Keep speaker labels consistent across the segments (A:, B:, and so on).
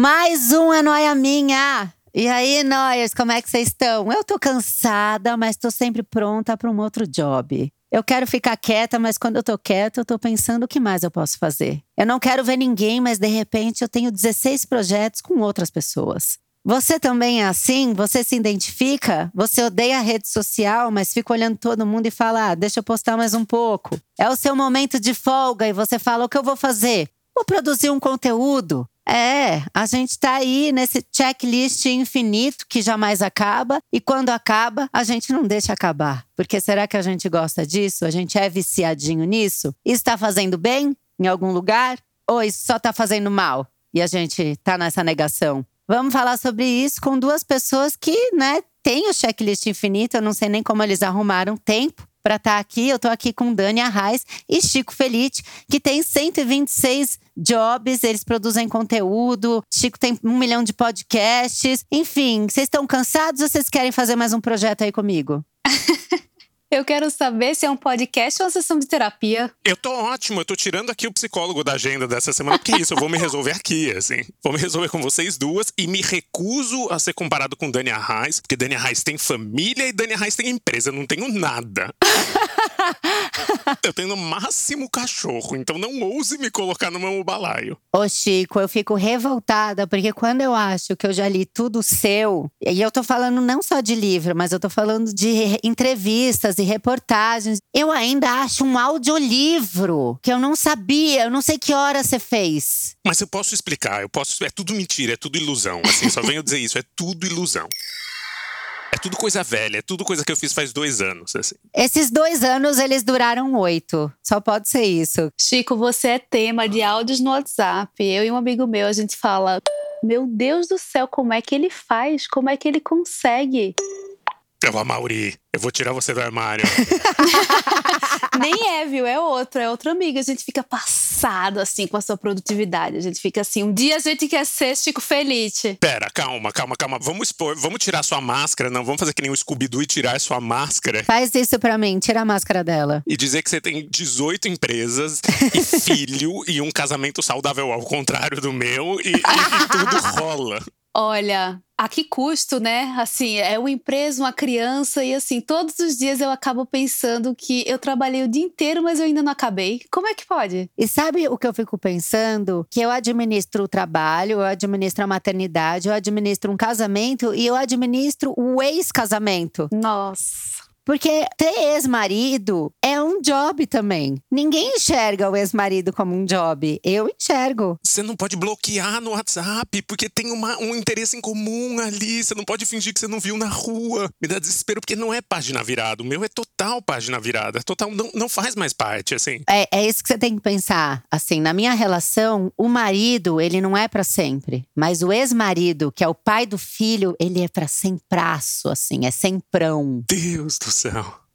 A: Mais um é noia minha! E aí, noias, como é que vocês estão? Eu tô cansada, mas tô sempre pronta para um outro job. Eu quero ficar quieta, mas quando eu tô quieta, eu tô pensando o que mais eu posso fazer. Eu não quero ver ninguém, mas de repente eu tenho 16 projetos com outras pessoas. Você também é assim? Você se identifica? Você odeia a rede social, mas fica olhando todo mundo e fala: ah, deixa eu postar mais um pouco. É o seu momento de folga e você fala: o que eu vou fazer? Vou produzir um conteúdo. É, a gente tá aí nesse checklist infinito que jamais acaba e quando acaba, a gente não deixa acabar. Porque será que a gente gosta disso? A gente é viciadinho nisso? Está fazendo bem em algum lugar ou isso só tá fazendo mal? E a gente tá nessa negação. Vamos falar sobre isso com duas pessoas que, né, têm o checklist infinito, eu não sei nem como eles arrumaram tempo para estar tá aqui. Eu estou aqui com Dani Arraes e Chico Felite, que tem 126 jobs, eles produzem conteúdo. Chico tem um milhão de podcasts. Enfim, vocês estão cansados ou vocês querem fazer mais um projeto aí comigo?
B: Eu quero saber se é um podcast ou uma sessão de terapia.
C: Eu tô ótimo, eu tô tirando aqui o psicólogo da agenda dessa semana, porque é isso, eu vou me resolver aqui, assim. Vou me resolver com vocês duas e me recuso a ser comparado com Dani Arraes, porque Dani Arraes tem família e Dani Arraes tem empresa, eu não tenho nada. eu tenho no máximo cachorro, então não ouse me colocar no meu balaio.
A: Ô, Chico, eu fico revoltada, porque quando eu acho que eu já li tudo seu, e eu tô falando não só de livro, mas eu tô falando de entrevistas e reportagens. Eu ainda acho um audiolivro que eu não sabia, eu não sei que hora você fez.
C: Mas eu posso explicar, eu posso. É tudo mentira, é tudo ilusão. Assim, só venho dizer isso, é tudo ilusão. É tudo coisa velha, é tudo coisa que eu fiz faz dois anos, assim.
A: Esses dois anos, eles duraram oito. Só pode ser isso.
B: Chico, você é tema de áudios no WhatsApp. Eu e um amigo meu, a gente fala… Meu Deus do céu, como é que ele faz? Como é que ele consegue?
C: Pela Mauri, eu vou tirar você do armário.
B: Nem é, viu? É outro, é outra amiga. A gente fica passado assim com a sua produtividade. A gente fica assim, um dia a gente quer ser Chico Felite.
C: Pera, calma, calma, calma. Vamos expor, vamos tirar sua máscara, não. Vamos fazer que nem o Scooby-Doo e tirar sua máscara.
A: Faz isso pra mim, tira a máscara dela.
C: E dizer que você tem 18 empresas e filho e um casamento saudável ao contrário do meu e, e, e tudo rola.
B: Olha, a que custo, né? Assim, é uma empresa, uma criança, e assim, todos os dias eu acabo pensando que eu trabalhei o dia inteiro, mas eu ainda não acabei. Como é que pode?
A: E sabe o que eu fico pensando? Que eu administro o trabalho, eu administro a maternidade, eu administro um casamento e eu administro o ex-casamento.
B: Nossa.
A: Porque ter ex-marido é um job também. Ninguém enxerga o ex-marido como um job. Eu enxergo.
C: Você não pode bloquear no WhatsApp, porque tem uma, um interesse em comum ali. Você não pode fingir que você não viu na rua. Me dá desespero, porque não é página virada. O meu é total página virada. Total, não, não faz mais parte, assim.
A: É, é isso que você tem que pensar. Assim, na minha relação, o marido, ele não é para sempre. Mas o ex-marido, que é o pai do filho, ele é pra sempraço, assim. É semprão.
C: Deus do céu.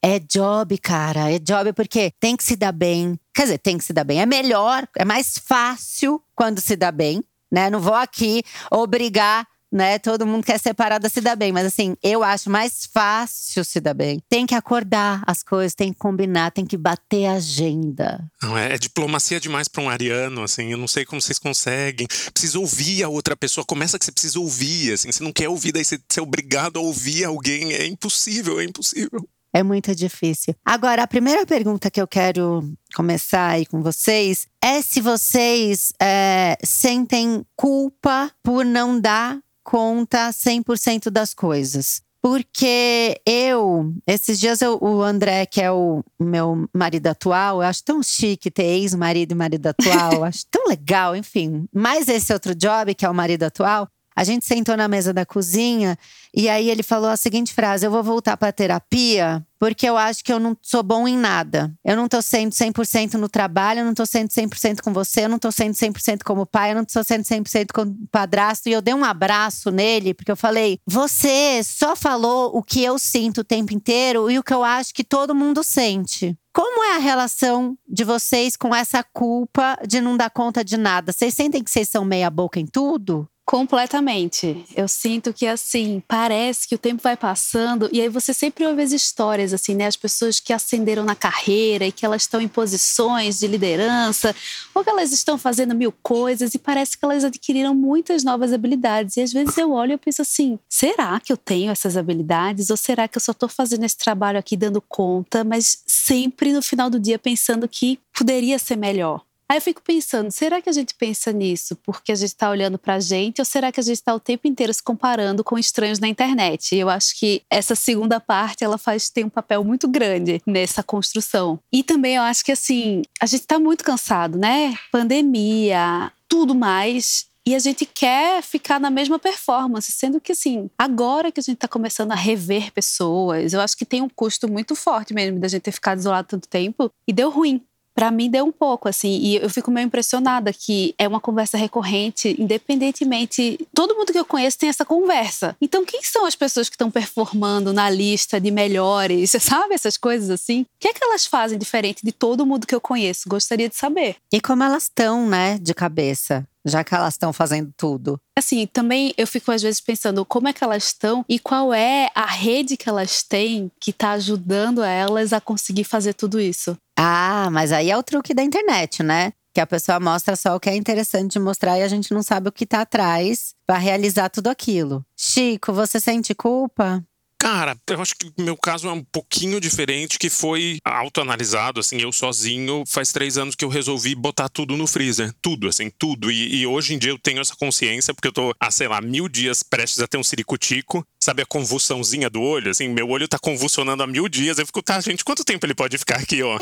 A: É job, cara. É job porque tem que se dar bem. Quer dizer, tem que se dar bem. É melhor, é mais fácil quando se dá bem, né? Não vou aqui obrigar né? Todo mundo quer separada se dar bem, mas assim, eu acho mais fácil se dar bem. Tem que acordar as coisas, tem que combinar, tem que bater a agenda.
C: Não, é, é diplomacia demais para um ariano, assim, eu não sei como vocês conseguem. Precisa ouvir a outra pessoa, começa que você precisa ouvir, assim, você não quer ouvir, daí você, você é obrigado a ouvir alguém, é impossível, é impossível.
A: É muito difícil. Agora, a primeira pergunta que eu quero começar aí com vocês é se vocês é, sentem culpa por não dar conta 100% das coisas. Porque eu, esses dias eu, o André, que é o meu marido atual, eu acho tão chique ter ex-marido e marido atual, acho tão legal, enfim. Mas esse outro job, que é o marido atual, A gente sentou na mesa da cozinha e aí ele falou a seguinte frase: Eu vou voltar para terapia porque eu acho que eu não sou bom em nada. Eu não tô sendo 100% no trabalho, eu não tô sendo 100% com você, eu não tô sendo 100% como pai, eu não tô sendo 100% como padrasto. E eu dei um abraço nele, porque eu falei: Você só falou o que eu sinto o tempo inteiro e o que eu acho que todo mundo sente. Como é a relação de vocês com essa culpa de não dar conta de nada? Vocês sentem que vocês são meia boca em tudo?
B: Completamente. Eu sinto que assim, parece que o tempo vai passando e aí você sempre ouve as histórias assim, né, as pessoas que ascenderam na carreira e que elas estão em posições de liderança, ou que elas estão fazendo mil coisas e parece que elas adquiriram muitas novas habilidades. E às vezes eu olho e penso assim: será que eu tenho essas habilidades ou será que eu só estou fazendo esse trabalho aqui dando conta, mas sempre no final do dia pensando que poderia ser melhor? Aí eu fico pensando, será que a gente pensa nisso porque a gente está olhando para a gente ou será que a gente está o tempo inteiro se comparando com estranhos na internet? Eu acho que essa segunda parte ela faz tem um papel muito grande nessa construção. E também eu acho que assim a gente está muito cansado, né? Pandemia, tudo mais. E a gente quer ficar na mesma performance, sendo que, assim, agora que a gente está começando a rever pessoas, eu acho que tem um custo muito forte mesmo da gente ter ficado isolado tanto tempo e deu ruim para mim deu um pouco assim e eu fico meio impressionada que é uma conversa recorrente independentemente todo mundo que eu conheço tem essa conversa. Então quem são as pessoas que estão performando na lista de melhores? Você sabe essas coisas assim? O que é que elas fazem diferente de todo mundo que eu conheço? Gostaria de saber.
A: E como elas estão né de cabeça já que elas estão fazendo tudo.
B: Assim, também eu fico às vezes pensando como é que elas estão e qual é a rede que elas têm que está ajudando elas a conseguir fazer tudo isso.
A: Ah, mas aí é o truque da internet, né? Que a pessoa mostra só o que é interessante de mostrar e a gente não sabe o que está atrás para realizar tudo aquilo. Chico, você sente culpa?
C: Cara, eu acho que meu caso é um pouquinho diferente, que foi autoanalisado, assim, eu sozinho, faz três anos que eu resolvi botar tudo no freezer. Tudo, assim, tudo. E, e hoje em dia eu tenho essa consciência, porque eu tô há, sei lá, mil dias prestes a ter um ciricutico. Sabe a convulsãozinha do olho? Assim, meu olho tá convulsionando há mil dias. Eu fico, tá, gente, quanto tempo ele pode ficar aqui, ó?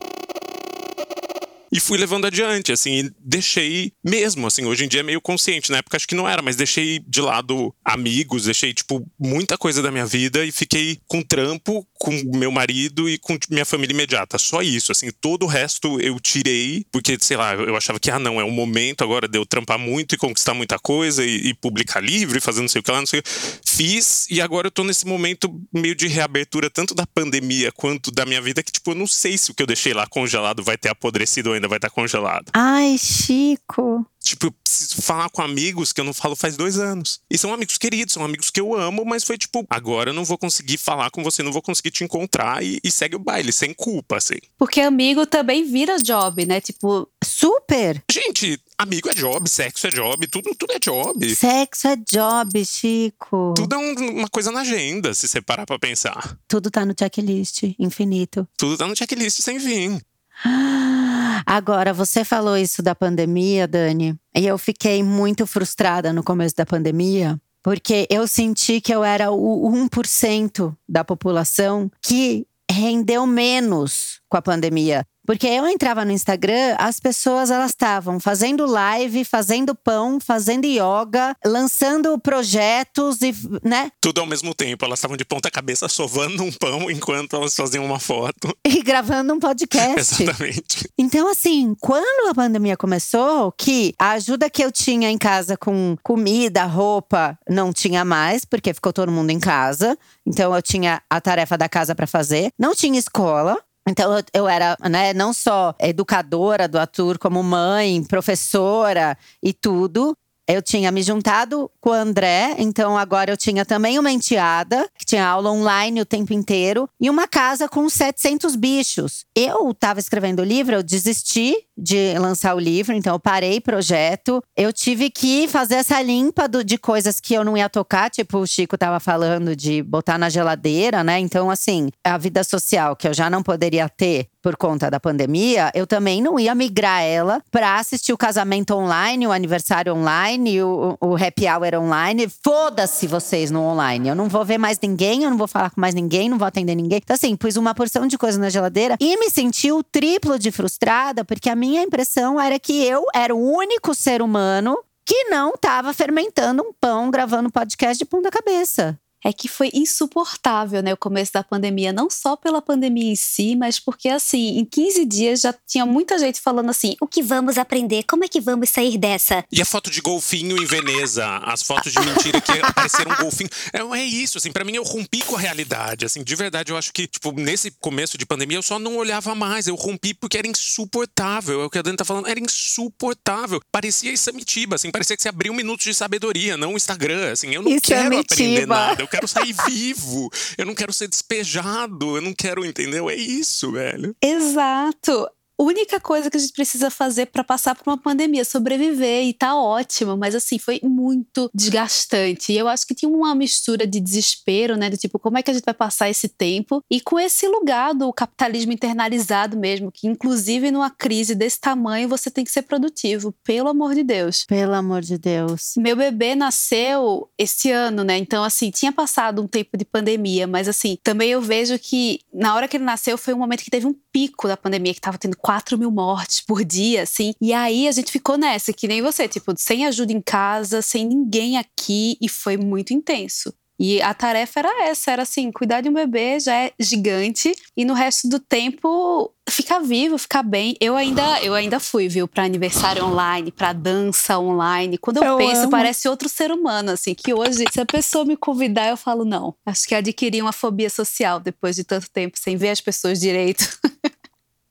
C: E fui levando adiante, assim, deixei mesmo, assim, hoje em dia é meio consciente, na época acho que não era, mas deixei de lado amigos, deixei, tipo, muita coisa da minha vida e fiquei com trampo, com meu marido e com minha família imediata, só isso, assim, todo o resto eu tirei, porque, sei lá, eu achava que, ah, não, é o momento agora de eu trampar muito e conquistar muita coisa e, e publicar livro e fazer não sei o que lá, não sei o que. Fiz e agora eu tô nesse momento meio de reabertura, tanto da pandemia quanto da minha vida, que, tipo, eu não sei se o que eu deixei lá congelado vai ter apodrecido ainda ainda vai estar congelado.
A: Ai, Chico.
C: Tipo, eu preciso falar com amigos que eu não falo faz dois anos. E são amigos queridos, são amigos que eu amo, mas foi tipo, agora eu não vou conseguir falar com você, não vou conseguir te encontrar e, e segue o baile, sem culpa, assim.
B: Porque amigo também vira job, né? Tipo,
A: super.
C: Gente, amigo é job, sexo é job, tudo, tudo é job.
A: Sexo é job, Chico.
C: Tudo é um, uma coisa na agenda, se você parar pra pensar.
A: Tudo tá no checklist, infinito.
C: Tudo tá no checklist sem fim.
A: Agora, você falou isso da pandemia, Dani, e eu fiquei muito frustrada no começo da pandemia, porque eu senti que eu era o 1% da população que rendeu menos com a pandemia. Porque eu entrava no Instagram, as pessoas elas estavam fazendo live, fazendo pão, fazendo yoga, lançando projetos e, né?
C: Tudo ao mesmo tempo. Elas estavam de ponta cabeça sovando um pão enquanto elas faziam uma foto.
A: E gravando um podcast.
C: Exatamente.
A: Então, assim, quando a pandemia começou, que a ajuda que eu tinha em casa com comida, roupa, não tinha mais, porque ficou todo mundo em casa. Então eu tinha a tarefa da casa para fazer. Não tinha escola. Então eu, eu era, né, não só educadora do Atur, como mãe, professora e tudo. Eu tinha me juntado com o André, então agora eu tinha também uma enteada, que tinha aula online o tempo inteiro, e uma casa com 700 bichos. Eu estava escrevendo o livro, eu desisti de lançar o livro, então eu parei o projeto. Eu tive que fazer essa limpa do, de coisas que eu não ia tocar, tipo o Chico estava falando de botar na geladeira, né? Então, assim, a vida social que eu já não poderia ter por conta da pandemia, eu também não ia migrar ela para assistir o casamento online, o aniversário online, o, o happy hour online. Foda-se vocês no online. Eu não vou ver mais ninguém, eu não vou falar com mais ninguém, não vou atender ninguém. Então, assim, pus uma porção de coisa na geladeira e me senti o triplo de frustrada, porque a minha impressão era que eu era o único ser humano que não estava fermentando um pão gravando podcast de ponta cabeça
B: é que foi insuportável, né, o começo da pandemia, não só pela pandemia em si, mas porque assim, em 15 dias já tinha muita gente falando assim: "O que vamos aprender? Como é que vamos sair dessa?".
C: E a foto de golfinho em Veneza, as fotos de mentira que apareceram golfinho. É, é isso, assim, para mim eu rompi com a realidade, assim, de verdade eu acho que, tipo, nesse começo de pandemia eu só não olhava mais, eu rompi porque era insuportável. É o que a Dani tá falando, era insuportável. Parecia Isamitiba, assim, parecia que você abriu um minuto de sabedoria, não o Instagram, assim, eu não quero aprender nada quero sair vivo, eu não quero ser despejado, eu não quero, entendeu? É isso, velho.
B: Exato única coisa que a gente precisa fazer para passar por uma pandemia, sobreviver e tá ótimo, mas assim, foi muito desgastante. E eu acho que tinha uma mistura de desespero, né, do tipo, como é que a gente vai passar esse tempo? E com esse lugar do capitalismo internalizado mesmo, que inclusive numa crise desse tamanho você tem que ser produtivo, pelo amor de Deus.
A: Pelo amor de Deus.
B: Meu bebê nasceu esse ano, né? Então assim, tinha passado um tempo de pandemia, mas assim, também eu vejo que na hora que ele nasceu foi um momento que teve um pico da pandemia, que tava tendo 4 mil mortes por dia, assim. E aí a gente ficou nessa, que nem você, tipo, sem ajuda em casa, sem ninguém aqui, e foi muito intenso. E a tarefa era essa, era assim, cuidar de um bebê já é gigante e no resto do tempo ficar vivo, ficar bem. Eu ainda, eu ainda fui, viu, para aniversário online, para dança online. Quando eu, eu penso, amo. parece outro ser humano, assim, que hoje, se a pessoa me convidar, eu falo não. Acho que adquiri uma fobia social depois de tanto tempo sem ver as pessoas direito.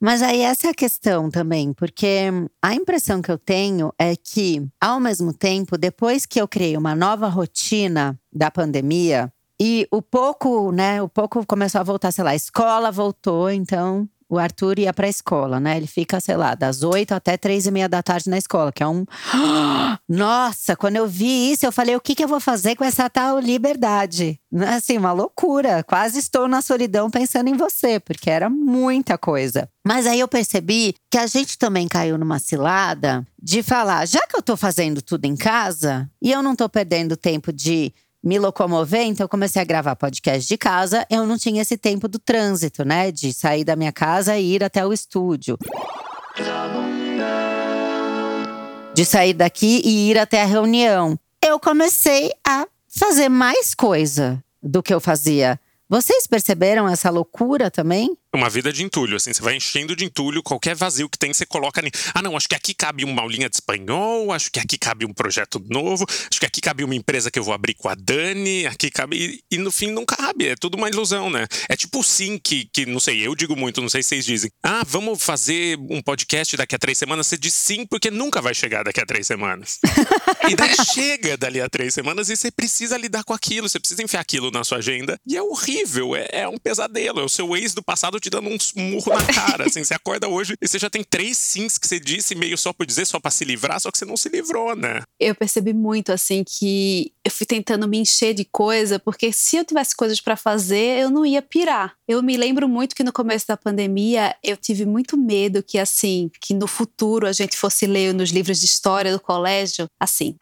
A: Mas aí essa é a questão também, porque a impressão que eu tenho é que, ao mesmo tempo, depois que eu criei uma nova rotina da pandemia, e o pouco, né, o pouco começou a voltar, sei lá, a escola voltou, então o Arthur ia para a escola, né? Ele fica, sei lá, das oito até três e meia da tarde na escola, que é um. Nossa, quando eu vi isso, eu falei: o que, que eu vou fazer com essa tal liberdade? Assim, uma loucura. Quase estou na solidão pensando em você, porque era muita coisa. Mas aí eu percebi que a gente também caiu numa cilada de falar: já que eu tô fazendo tudo em casa e eu não tô perdendo tempo de me locomover, então eu comecei a gravar podcast de casa. Eu não tinha esse tempo do trânsito, né? De sair da minha casa e ir até o estúdio. De sair daqui e ir até a reunião. Eu comecei a fazer mais coisa do que eu fazia. Vocês perceberam essa loucura também?
C: Uma vida de entulho, assim, você vai enchendo de entulho, qualquer vazio que tem, você coloca ali. Ah, não, acho que aqui cabe uma aulinha de espanhol, acho que aqui cabe um projeto novo, acho que aqui cabe uma empresa que eu vou abrir com a Dani, aqui cabe. E, e no fim não cabe, é tudo uma ilusão, né? É tipo sim que, que, não sei, eu digo muito, não sei se vocês dizem. Ah, vamos fazer um podcast daqui a três semanas. Você diz sim, porque nunca vai chegar daqui a três semanas. e daí chega dali a três semanas e você precisa lidar com aquilo, você precisa enfiar aquilo na sua agenda. E é horrível, é, é um pesadelo. É o seu ex do passado te dando um murro na cara. Assim, você acorda hoje e você já tem três sims que você disse meio só por dizer, só para se livrar, só que você não se livrou, né?
B: Eu percebi muito, assim, que eu fui tentando me encher de coisa, porque se eu tivesse coisas para fazer, eu não ia pirar. Eu me lembro muito que no começo da pandemia eu tive muito medo que, assim, que no futuro a gente fosse ler nos livros de história do colégio, assim.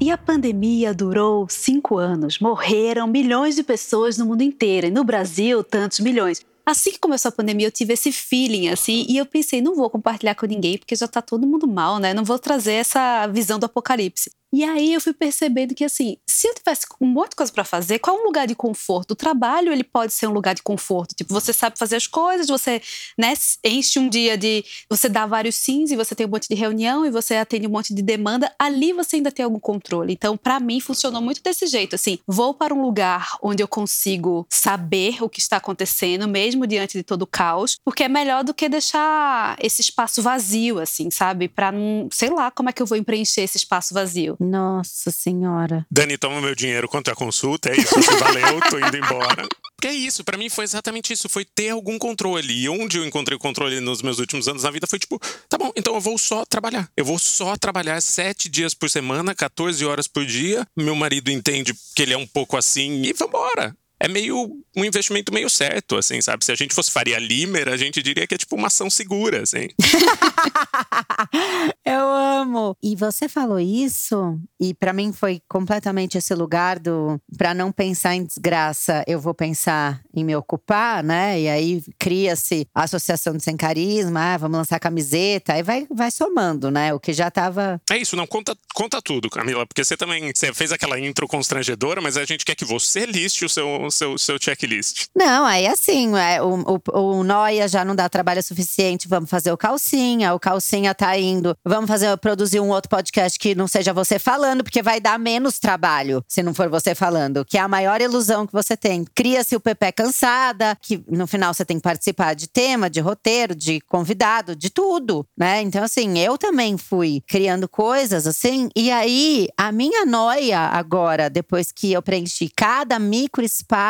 B: E a pandemia durou cinco anos. Morreram milhões de pessoas no mundo inteiro. E no Brasil, tantos milhões. Assim que começou a pandemia, eu tive esse feeling, assim, e eu pensei, não vou compartilhar com ninguém, porque já tá todo mundo mal, né? Não vou trazer essa visão do apocalipse. E aí eu fui percebendo que assim, se eu tivesse um monte de coisa para fazer, qual é um lugar de conforto? O trabalho, ele pode ser um lugar de conforto. Tipo, você sabe fazer as coisas, você, né, enche um dia de, você dá vários sims e você tem um monte de reunião e você atende um monte de demanda, ali você ainda tem algum controle. Então, para mim funcionou muito desse jeito, assim, vou para um lugar onde eu consigo saber o que está acontecendo mesmo diante de todo o caos, porque é melhor do que deixar esse espaço vazio assim, sabe? Para não, sei lá, como é que eu vou preencher esse espaço vazio.
A: Nossa Senhora.
C: Dani, toma meu dinheiro quanto a consulta, é isso, valeu, tô indo embora. Porque é isso, para mim foi exatamente isso, foi ter algum controle. E onde eu encontrei o controle nos meus últimos anos na vida foi tipo, tá bom, então eu vou só trabalhar. Eu vou só trabalhar sete dias por semana, 14 horas por dia. Meu marido entende que ele é um pouco assim e vambora é meio um investimento meio certo, assim, sabe? Se a gente fosse Faria Limer, a gente diria que é tipo uma ação segura, assim.
A: Eu amo. E você falou isso, e para mim foi completamente esse lugar do para não pensar em desgraça, eu vou pensar em me ocupar, né? E aí cria-se a associação de sem carisma, ah, vamos lançar camiseta, aí vai, vai somando, né? O que já tava.
C: É isso, não conta, conta tudo, Camila, porque você também você fez aquela intro constrangedora, mas a gente quer que você liste o seu, seu, seu checklist.
A: Não, aí assim, é, o, o, o Noia já não dá trabalho suficiente, vamos fazer o calcinha, o calcinha tá indo, vamos fazer produzir um outro podcast que não seja você falando, porque vai dar menos trabalho se não for você falando, que é a maior ilusão que você tem. Cria-se o PP cansada, que no final você tem que participar de tema, de roteiro, de convidado, de tudo, né? Então assim, eu também fui criando coisas assim, e aí a minha noia agora, depois que eu preenchi cada micro espaço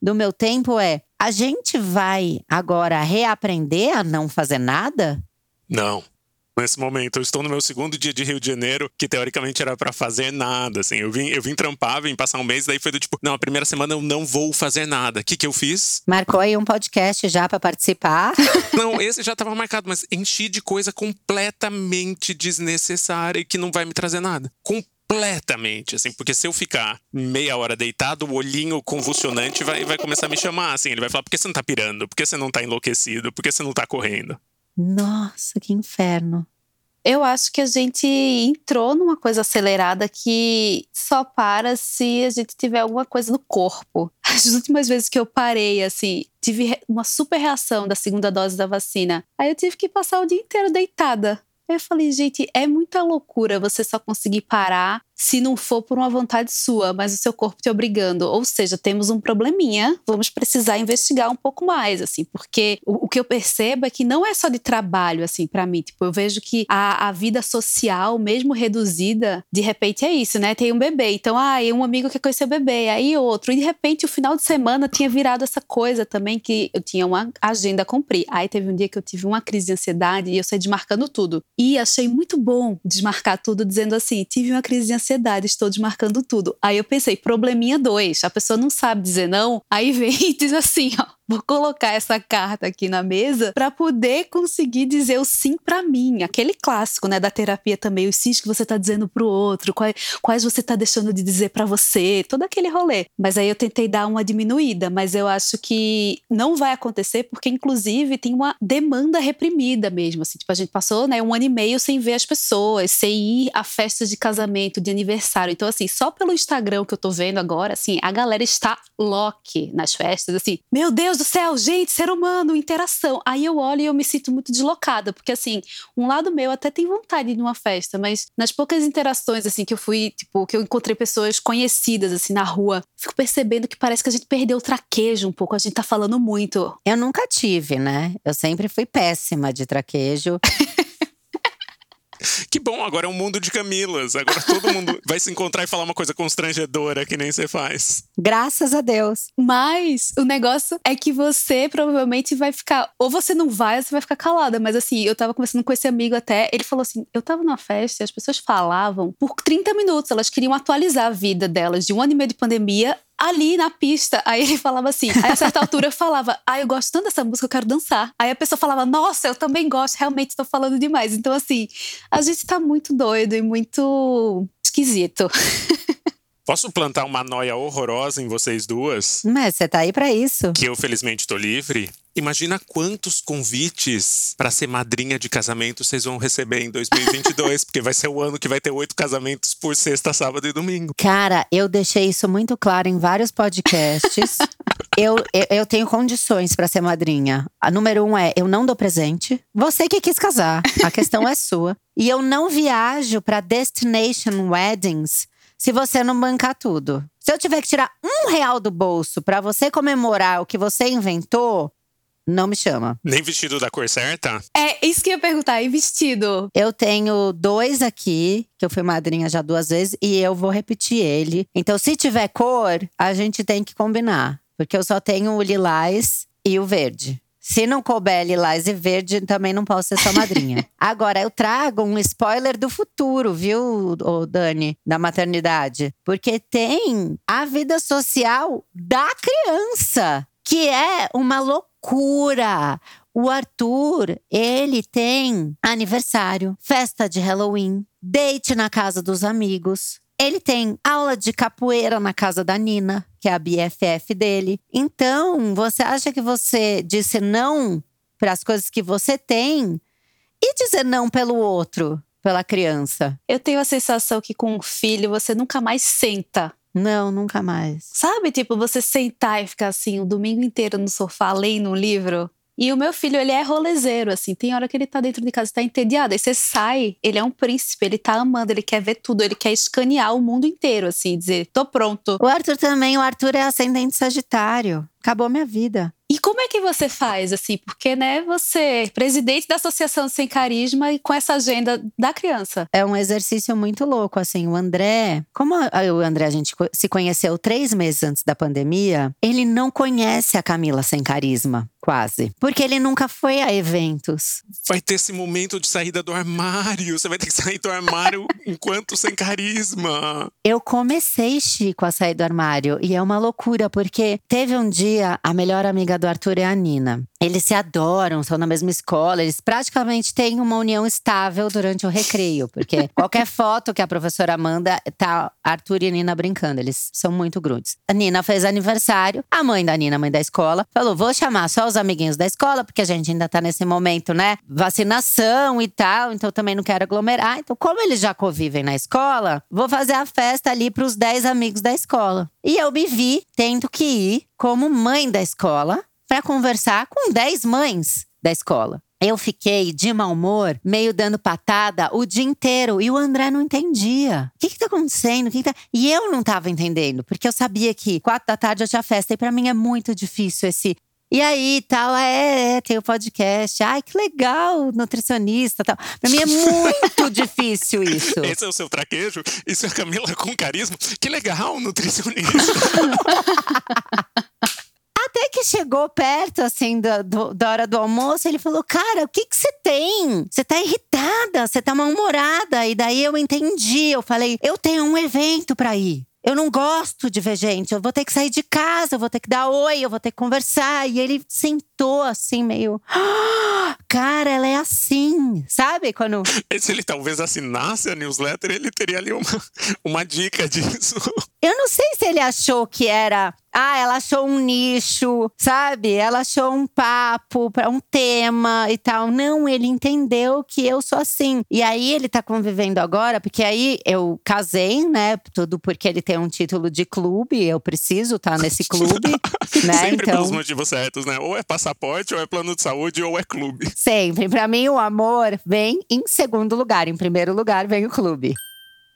A: do meu tempo é a gente vai agora reaprender a não fazer nada?
C: Não. Nesse momento, eu estou no meu segundo dia de Rio de Janeiro, que teoricamente era para fazer nada, assim. Eu vim, eu vim trampar, vim passar um mês, daí foi do tipo, não, a primeira semana eu não vou fazer nada. O que que eu fiz?
A: Marcou aí um podcast já para participar?
C: não, esse já estava marcado, mas enchi de coisa completamente desnecessária e que não vai me trazer nada. Completamente, assim, porque se eu ficar meia hora deitado, o olhinho convulsionante vai, vai começar a me chamar, assim, ele vai falar, por que você não tá pirando? Por que você não tá enlouquecido? Por que você não tá correndo?
A: Nossa, que inferno.
B: Eu acho que a gente entrou numa coisa acelerada que só para se a gente tiver alguma coisa no corpo. As últimas vezes que eu parei, assim, tive uma super reação da segunda dose da vacina. Aí eu tive que passar o dia inteiro deitada. Eu falei, gente, é muita loucura você só conseguir parar se não for por uma vontade sua, mas o seu corpo te obrigando. Ou seja, temos um probleminha, vamos precisar investigar um pouco mais, assim, porque o, o que eu percebo é que não é só de trabalho, assim, para mim. Tipo, eu vejo que a, a, vida social, mesmo reduzida, de repente é isso, né? Tem um bebê, então, ah, um amigo quer conhecer o bebê, aí outro. E de repente, o final de semana tinha virado essa coisa também que eu tinha uma agenda a cumprir. Aí teve um dia que eu tive uma crise de ansiedade e eu saí desmarcando tudo. E achei muito bom desmarcar tudo, dizendo assim: tive uma crise de ansiedade ansiedade, estou desmarcando tudo. Aí eu pensei, probleminha dois, a pessoa não sabe dizer não, aí vem e diz assim, ó, vou colocar essa carta aqui na mesa para poder conseguir dizer o sim para mim. Aquele clássico, né, da terapia também, os sims que você tá dizendo pro outro, quais, quais você tá deixando de dizer para você, todo aquele rolê. Mas aí eu tentei dar uma diminuída, mas eu acho que não vai acontecer porque inclusive tem uma demanda reprimida mesmo, assim, tipo a gente passou, né, um ano e meio sem ver as pessoas, sem ir a festas de casamento, de aniversário. Então assim, só pelo Instagram que eu tô vendo agora, assim, a galera está lock nas festas, assim. Meu Deus do céu, gente, ser humano, interação. Aí eu olho e eu me sinto muito deslocada, porque assim, um lado meu até tem vontade de ir numa festa, mas nas poucas interações assim que eu fui, tipo, que eu encontrei pessoas conhecidas assim na rua, fico percebendo que parece que a gente perdeu o traquejo um pouco, a gente tá falando muito.
A: Eu nunca tive, né? Eu sempre fui péssima de traquejo.
C: Que bom, agora é um mundo de Camilas. Agora todo mundo vai se encontrar e falar uma coisa constrangedora que nem você faz.
A: Graças a Deus.
B: Mas o negócio é que você provavelmente vai ficar. Ou você não vai, ou você vai ficar calada. Mas assim, eu tava conversando com esse amigo até. Ele falou assim: eu tava numa festa e as pessoas falavam por 30 minutos. Elas queriam atualizar a vida delas de um ano e meio de pandemia ali na pista. Aí ele falava assim. Aí a certa altura eu falava, ah, eu gosto tanto dessa música, eu quero dançar. Aí a pessoa falava, nossa, eu também gosto, realmente estou falando demais. Então, assim, a gente tá muito doido e muito esquisito.
C: Posso plantar uma noia horrorosa em vocês duas?
A: Mas você tá aí para isso.
C: Que eu felizmente tô livre. Imagina quantos convites para ser madrinha de casamento vocês vão receber em 2022, porque vai ser o ano que vai ter oito casamentos por sexta, sábado e domingo.
A: Cara, eu deixei isso muito claro em vários podcasts. eu, eu, eu, tenho condições para ser madrinha. A número um é: eu não dou presente. Você que quis casar, a questão é sua. E eu não viajo para destination weddings se você não bancar tudo. Se eu tiver que tirar um real do bolso para você comemorar o que você inventou, não me chama.
C: Nem vestido da cor certa?
B: É, isso que eu ia perguntar, e vestido?
A: Eu tenho dois aqui, que eu fui madrinha já duas vezes, e eu vou repetir ele. Então, se tiver cor, a gente tem que combinar. Porque eu só tenho o lilás e o verde. Se não couber lilás e verde, também não posso ser sua madrinha. Agora, eu trago um spoiler do futuro, viu, Dani, da maternidade? Porque tem a vida social da criança, que é uma loucura. O Arthur, ele tem aniversário, festa de Halloween, date na casa dos amigos. Ele tem aula de capoeira na casa da Nina, que é a BFF dele. Então, você acha que você disse não para as coisas que você tem e dizer não pelo outro, pela criança?
B: Eu tenho a sensação que com um filho você nunca mais senta
A: não, nunca mais.
B: Sabe, tipo, você sentar e ficar assim o domingo inteiro no sofá lendo um livro? E o meu filho, ele é rolezeiro, assim. Tem hora que ele tá dentro de casa, tá entediado. Aí você sai, ele é um príncipe, ele tá amando, ele quer ver tudo, ele quer escanear o mundo inteiro, assim, dizer, tô pronto.
A: O Arthur também, o Arthur é ascendente Sagitário. Acabou minha vida.
B: E como é que você faz, assim? Porque, né, você é presidente da Associação Sem Carisma e com essa agenda da criança.
A: É um exercício muito louco, assim. O André, como o André, a gente se conheceu três meses antes da pandemia, ele não conhece a Camila Sem Carisma. Quase. Porque ele nunca foi a eventos.
C: Vai ter esse momento de saída do armário. Você vai ter que sair do armário enquanto sem carisma.
A: Eu comecei, Chico, a sair do armário. E é uma loucura, porque teve um dia, a melhor amiga do Arthur é a Nina. Eles se adoram, são na mesma escola, eles praticamente têm uma união estável durante o recreio, porque qualquer foto que a professora manda, tá Arthur e a Nina brincando, eles são muito grudes. A Nina fez aniversário, a mãe da Nina, mãe da escola, falou: vou chamar só os amiguinhos da escola, porque a gente ainda tá nesse momento, né? Vacinação e tal, então também não quero aglomerar. Então, como eles já convivem na escola, vou fazer a festa ali pros 10 amigos da escola. E eu me vi tendo que ir como mãe da escola para conversar com 10 mães da escola. Eu fiquei de mau humor, meio dando patada o dia inteiro. E o André não entendia. O que, que tá acontecendo? Que que tá... E eu não tava entendendo, porque eu sabia que quatro da tarde eu tinha festa. E para mim é muito difícil esse. E aí, tal, é, é, tem o podcast. Ai, que legal, nutricionista, tal. Pra mim é muito difícil isso.
C: Esse é o seu traquejo? Isso é Camila com carisma? Que legal, nutricionista.
A: Até que chegou perto, assim, do, do, da hora do almoço, ele falou: Cara, o que que você tem? Você tá irritada, você tá mal-humorada. E daí eu entendi. Eu falei: Eu tenho um evento pra ir. Eu não gosto de ver gente. Eu vou ter que sair de casa, eu vou ter que dar oi, eu vou ter que conversar. E ele sentou assim, meio. Ah, cara, ela é assim. Sabe? Quando.
C: Se ele talvez assinasse a newsletter, ele teria ali uma, uma dica disso.
A: Eu não sei se ele achou que era ah, ela achou um nicho, sabe? Ela achou um papo, um tema e tal. Não, ele entendeu que eu sou assim. E aí ele tá convivendo agora, porque aí eu casei, né? Tudo porque ele tem um título de clube, eu preciso estar tá nesse clube. né?
C: Sempre
A: então,
C: pelos motivos certos, né? Ou é passaporte, ou é plano de saúde, ou é clube.
A: Sempre. Para mim, o amor vem em segundo lugar. Em primeiro lugar, vem o clube.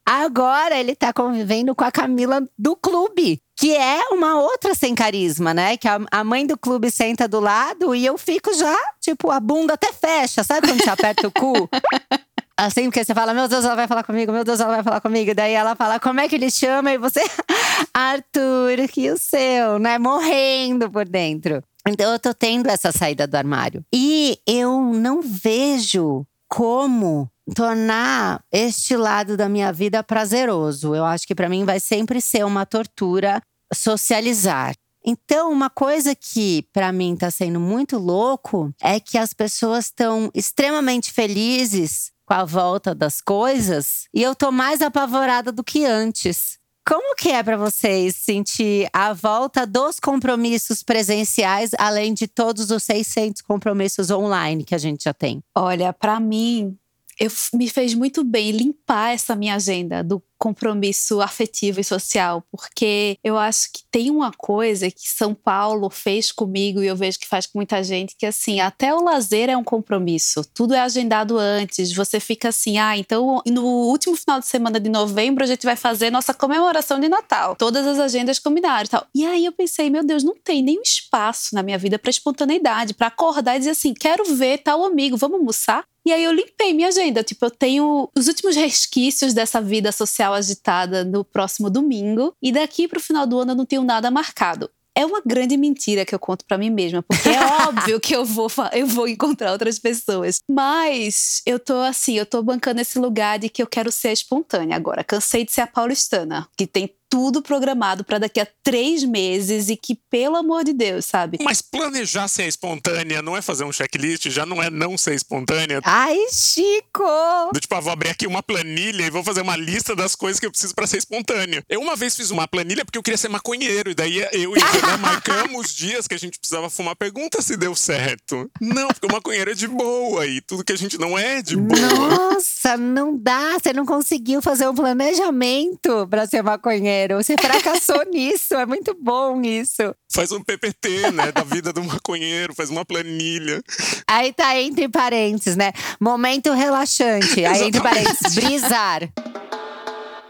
A: Agora ele tá convivendo com a Camila do clube que é uma outra sem carisma, né? Que a, a, mãe do clube senta do lado e eu fico já, tipo, a bunda até fecha, sabe quando você aperta o cu? Assim, porque você fala, meu Deus, ela vai falar comigo, meu Deus, ela vai falar comigo. Daí ela fala, como é que ele chama? E você, Arthur, que o seu, né? Morrendo por dentro. Então eu tô tendo essa saída do armário. E eu não vejo como tornar este lado da minha vida prazeroso. Eu acho que para mim vai sempre ser uma tortura socializar. Então, uma coisa que para mim está sendo muito louco é que as pessoas estão extremamente felizes com a volta das coisas e eu tô mais apavorada do que antes. Como que é para vocês sentir a volta dos compromissos presenciais, além de todos os 600 compromissos online que a gente já tem?
B: Olha, para mim, eu, me fez muito bem limpar essa minha agenda do compromisso afetivo e social, porque eu acho que tem uma coisa que São Paulo fez comigo e eu vejo que faz com muita gente, que assim, até o lazer é um compromisso, tudo é agendado antes, você fica assim, ah, então no último final de semana de novembro a gente vai fazer nossa comemoração de Natal, todas as agendas combinaram e tal. E aí eu pensei, meu Deus, não tem nenhum espaço na minha vida para espontaneidade, para acordar e dizer assim, quero ver tal amigo, vamos almoçar? E aí eu limpei minha agenda. Tipo, eu tenho os últimos resquícios dessa vida social agitada no próximo domingo. E daqui pro final do ano eu não tenho nada marcado. é uma grande mentira que eu conto para mim mesma, porque é óbvio que eu vou, eu vou encontrar outras pessoas. Mas eu tô assim, eu tô bancando esse lugar de que eu quero ser espontânea agora. Cansei de ser a paulistana, que tem tudo programado para daqui a três meses e que, pelo amor de Deus, sabe?
C: Mas planejar ser espontânea não é fazer um checklist, já não é não ser espontânea.
A: Ai, Chico!
C: Do tipo, ah, vou abrir aqui uma planilha e vou fazer uma lista das coisas que eu preciso para ser espontânea. Eu uma vez fiz uma planilha porque eu queria ser maconheiro, e daí eu e a marcamos dias que a gente precisava fumar. Pergunta se deu certo. Não, porque o maconheiro é de boa e tudo que a gente não é de boa.
A: Nossa, não dá. Você não conseguiu fazer um planejamento para ser maconheiro. Você fracassou nisso, é muito bom isso.
C: Faz um PPT, né, da vida do maconheiro, faz uma planilha.
A: Aí tá entre parênteses, né? Momento relaxante. Aí entre parênteses, brisar.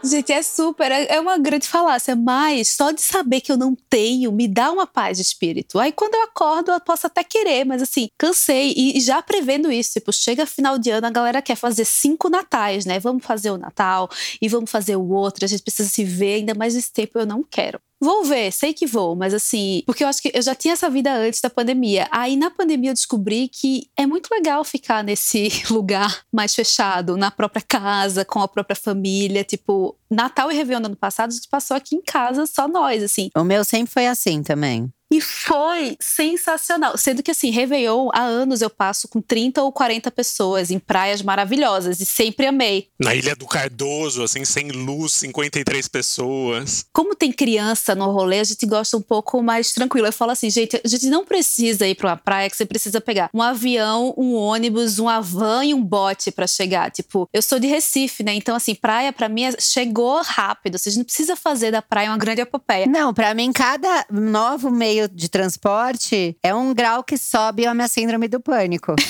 B: Gente, é super, é, é uma grande falácia, mas só de saber que eu não tenho me dá uma paz de espírito. Aí quando eu acordo, eu posso até querer, mas assim, cansei e já prevendo isso. Tipo, chega final de ano, a galera quer fazer cinco natais, né? Vamos fazer o Natal e vamos fazer o outro, a gente precisa se ver, ainda mais nesse tempo eu não quero. Vou ver, sei que vou, mas assim, porque eu acho que eu já tinha essa vida antes da pandemia. Aí na pandemia eu descobri que é muito legal ficar nesse lugar mais fechado, na própria casa, com a própria família. Tipo, Natal e Réveillon do ano passado a gente passou aqui em casa só nós, assim.
A: O meu sempre foi assim também.
B: E foi sensacional. Sendo que, assim, Réveillon, há anos eu passo com 30 ou 40 pessoas em praias maravilhosas e sempre amei.
C: Na Ilha do Cardoso, assim, sem luz, 53 pessoas.
B: Como tem criança no rolê, a gente gosta um pouco mais tranquilo. Eu falo assim, gente, a gente não precisa ir para uma praia que você precisa pegar um avião, um ônibus, um van e um bote para chegar. Tipo, eu sou de Recife, né? Então, assim, praia para mim é, chegou rápido. Você não precisa fazer da praia uma grande epopeia.
A: Não, para mim, cada novo meio meio de transporte é um grau que sobe a minha síndrome do pânico.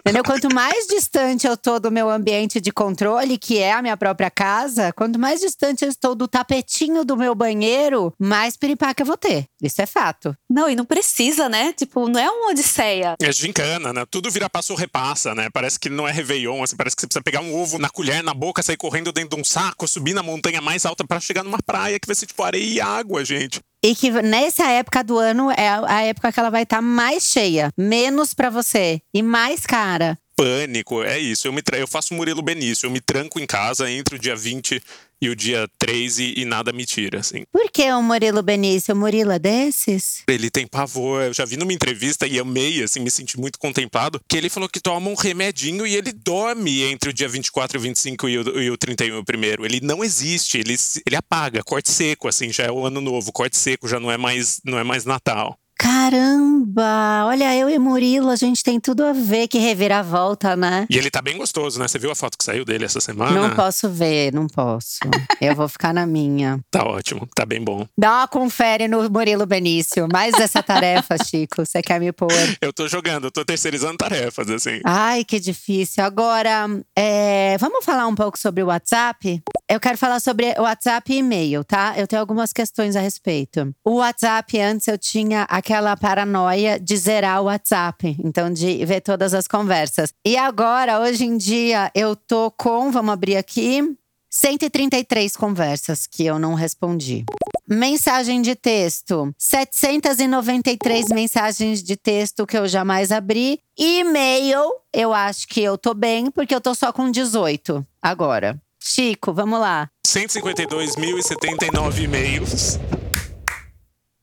A: Entendeu? Quanto mais distante eu tô do meu ambiente de controle, que é a minha própria casa, quanto mais distante eu estou do tapetinho do meu banheiro, mais piripaca eu vou ter. Isso é fato.
B: Não, e não precisa, né? Tipo, não é uma odisseia.
C: É gincana, né? Tudo vira passo repassa, né? Parece que não é Réveillon, assim, parece que você precisa pegar um ovo na colher, na boca, sair correndo dentro de um saco, subir na montanha mais alta para chegar numa praia que vai ser tipo areia e água, gente.
A: E que nessa época do ano é a época que ela vai estar tá mais cheia, menos para você e mais cara.
C: Pânico, é isso. Eu, me eu faço Murilo Benício, eu me tranco em casa entre o dia 20 e o dia 3 e, e, nada me tira, assim.
A: Por que o Murilo Benício? O Murilo é desses?
C: Ele tem pavor. Eu já vi numa entrevista e amei, assim, me senti muito contemplado, que ele falou que toma um remedinho e ele dorme entre o dia 24 e 25 e o, e o 31 primeiro. Ele não existe, ele, ele apaga, corte seco, assim, já é o ano novo, corte seco, já não é mais, não é mais Natal.
A: Caramba! Olha, eu e Murilo, a gente tem tudo a ver que reviravolta, né?
C: E ele tá bem gostoso, né? Você viu a foto que saiu dele essa semana?
A: Não posso ver, não posso. eu vou ficar na minha.
C: Tá ótimo, tá bem bom.
A: Dá uma confere no Murilo Benício. Mais essa tarefa, Chico. Você quer me pôr?
C: Eu tô jogando, eu tô terceirizando tarefas, assim.
A: Ai, que difícil. Agora, é, vamos falar um pouco sobre o WhatsApp? Eu quero falar sobre o WhatsApp e e-mail, tá? Eu tenho algumas questões a respeito. O WhatsApp, antes eu tinha aquele aquela paranoia de zerar o WhatsApp, então de ver todas as conversas. E agora, hoje em dia, eu tô com, vamos abrir aqui, 133 conversas que eu não respondi. Mensagem de texto, 793 mensagens de texto que eu jamais abri. E-mail, eu acho que eu tô bem, porque eu tô só com 18 agora. Chico, vamos lá.
C: 152.079 e-mails.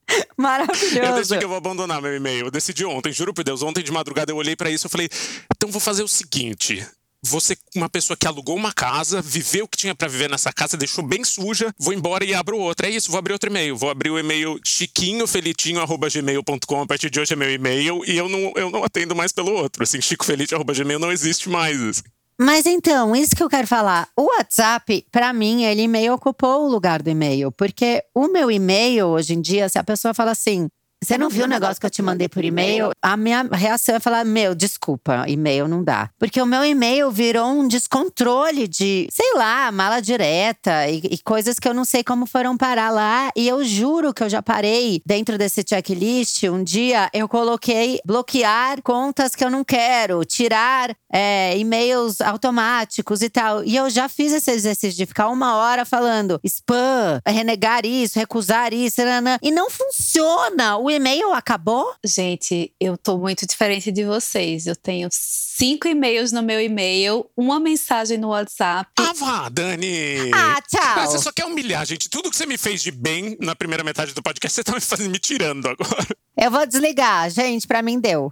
A: Maravilhoso.
C: Eu decidi que eu vou abandonar meu e-mail. Eu decidi ontem, juro por Deus. Ontem de madrugada eu olhei para isso e falei: então vou fazer o seguinte. Você, uma pessoa que alugou uma casa, viveu o que tinha para viver nessa casa, deixou bem suja, vou embora e abro outra. É isso, vou abrir outro e-mail. Vou abrir o e-mail chiquinhofelitinho.gmail.com. A partir de hoje é meu e-mail e eu não, eu não atendo mais pelo outro. Assim, chicofelite.gmail não existe mais. Assim.
A: Mas então, isso que eu quero falar. O WhatsApp, para mim, ele meio ocupou o lugar do e-mail. Porque o meu e-mail, hoje em dia, se a pessoa fala assim, Você não viu o negócio que eu te mandei por e-mail? A minha reação é falar: Meu, desculpa, e-mail não dá. Porque o meu e-mail virou um descontrole de, sei lá, mala direta e, e coisas que eu não sei como foram parar lá. E eu juro que eu já parei dentro desse checklist. Um dia eu coloquei bloquear contas que eu não quero, tirar é, e-mails automáticos e tal. E eu já fiz esse exercício de ficar uma hora falando spam, renegar isso, recusar isso, e não funciona. O e-mail acabou?
B: Gente, eu tô muito diferente de vocês. Eu tenho cinco e-mails no meu e-mail, uma mensagem no WhatsApp.
C: Ah, vá, Dani!
A: Ah, tchau!
C: Você só quer humilhar, gente. Tudo que você me fez de bem na primeira metade do podcast, você tá me fazendo me tirando agora.
A: Eu vou desligar, gente. Pra mim deu.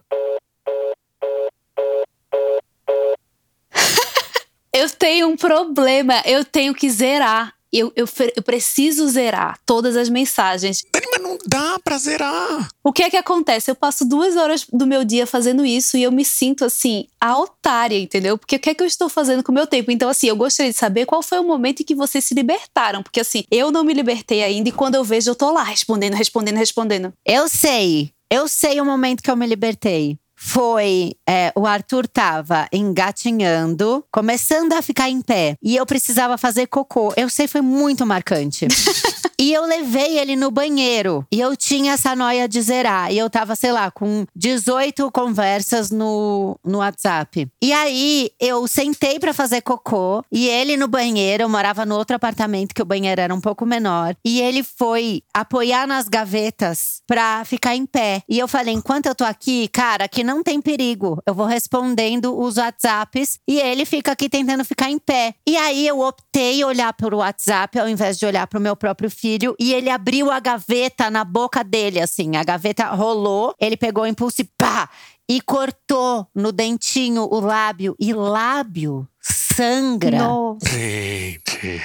B: Eu tenho um problema. Eu tenho que zerar. Eu, eu, eu, preciso zerar todas as mensagens.
C: Dani, mas não dá pra zerar.
B: O que é que acontece? Eu passo duas horas do meu dia fazendo isso e eu me sinto assim, a otária, entendeu? Porque o que é que eu estou fazendo com o meu tempo? Então, assim, eu gostaria de saber qual foi o momento em que vocês se libertaram. Porque, assim, eu não me libertei ainda e quando eu vejo, eu tô lá respondendo, respondendo, respondendo.
A: Eu sei. Eu sei o momento que eu me libertei foi é, o Arthur tava engatinhando, começando a ficar em pé. E eu precisava fazer cocô. Eu sei, foi muito marcante. E eu levei ele no banheiro. E eu tinha essa noia de zerar. E eu tava, sei lá, com 18 conversas no, no WhatsApp. E aí eu sentei para fazer cocô. E ele no banheiro, eu morava no outro apartamento, que o banheiro era um pouco menor. E ele foi apoiar nas gavetas pra ficar em pé. E eu falei: enquanto eu tô aqui, cara, aqui não tem perigo. Eu vou respondendo os WhatsApps e ele fica aqui tentando ficar em pé. E aí eu optei olhar pro WhatsApp ao invés de olhar pro meu próprio filho e ele abriu a gaveta na boca dele, assim. A gaveta rolou, ele pegou o impulso e pá! E cortou no dentinho o lábio. E lábio sangra.
B: Nossa.
C: Gente.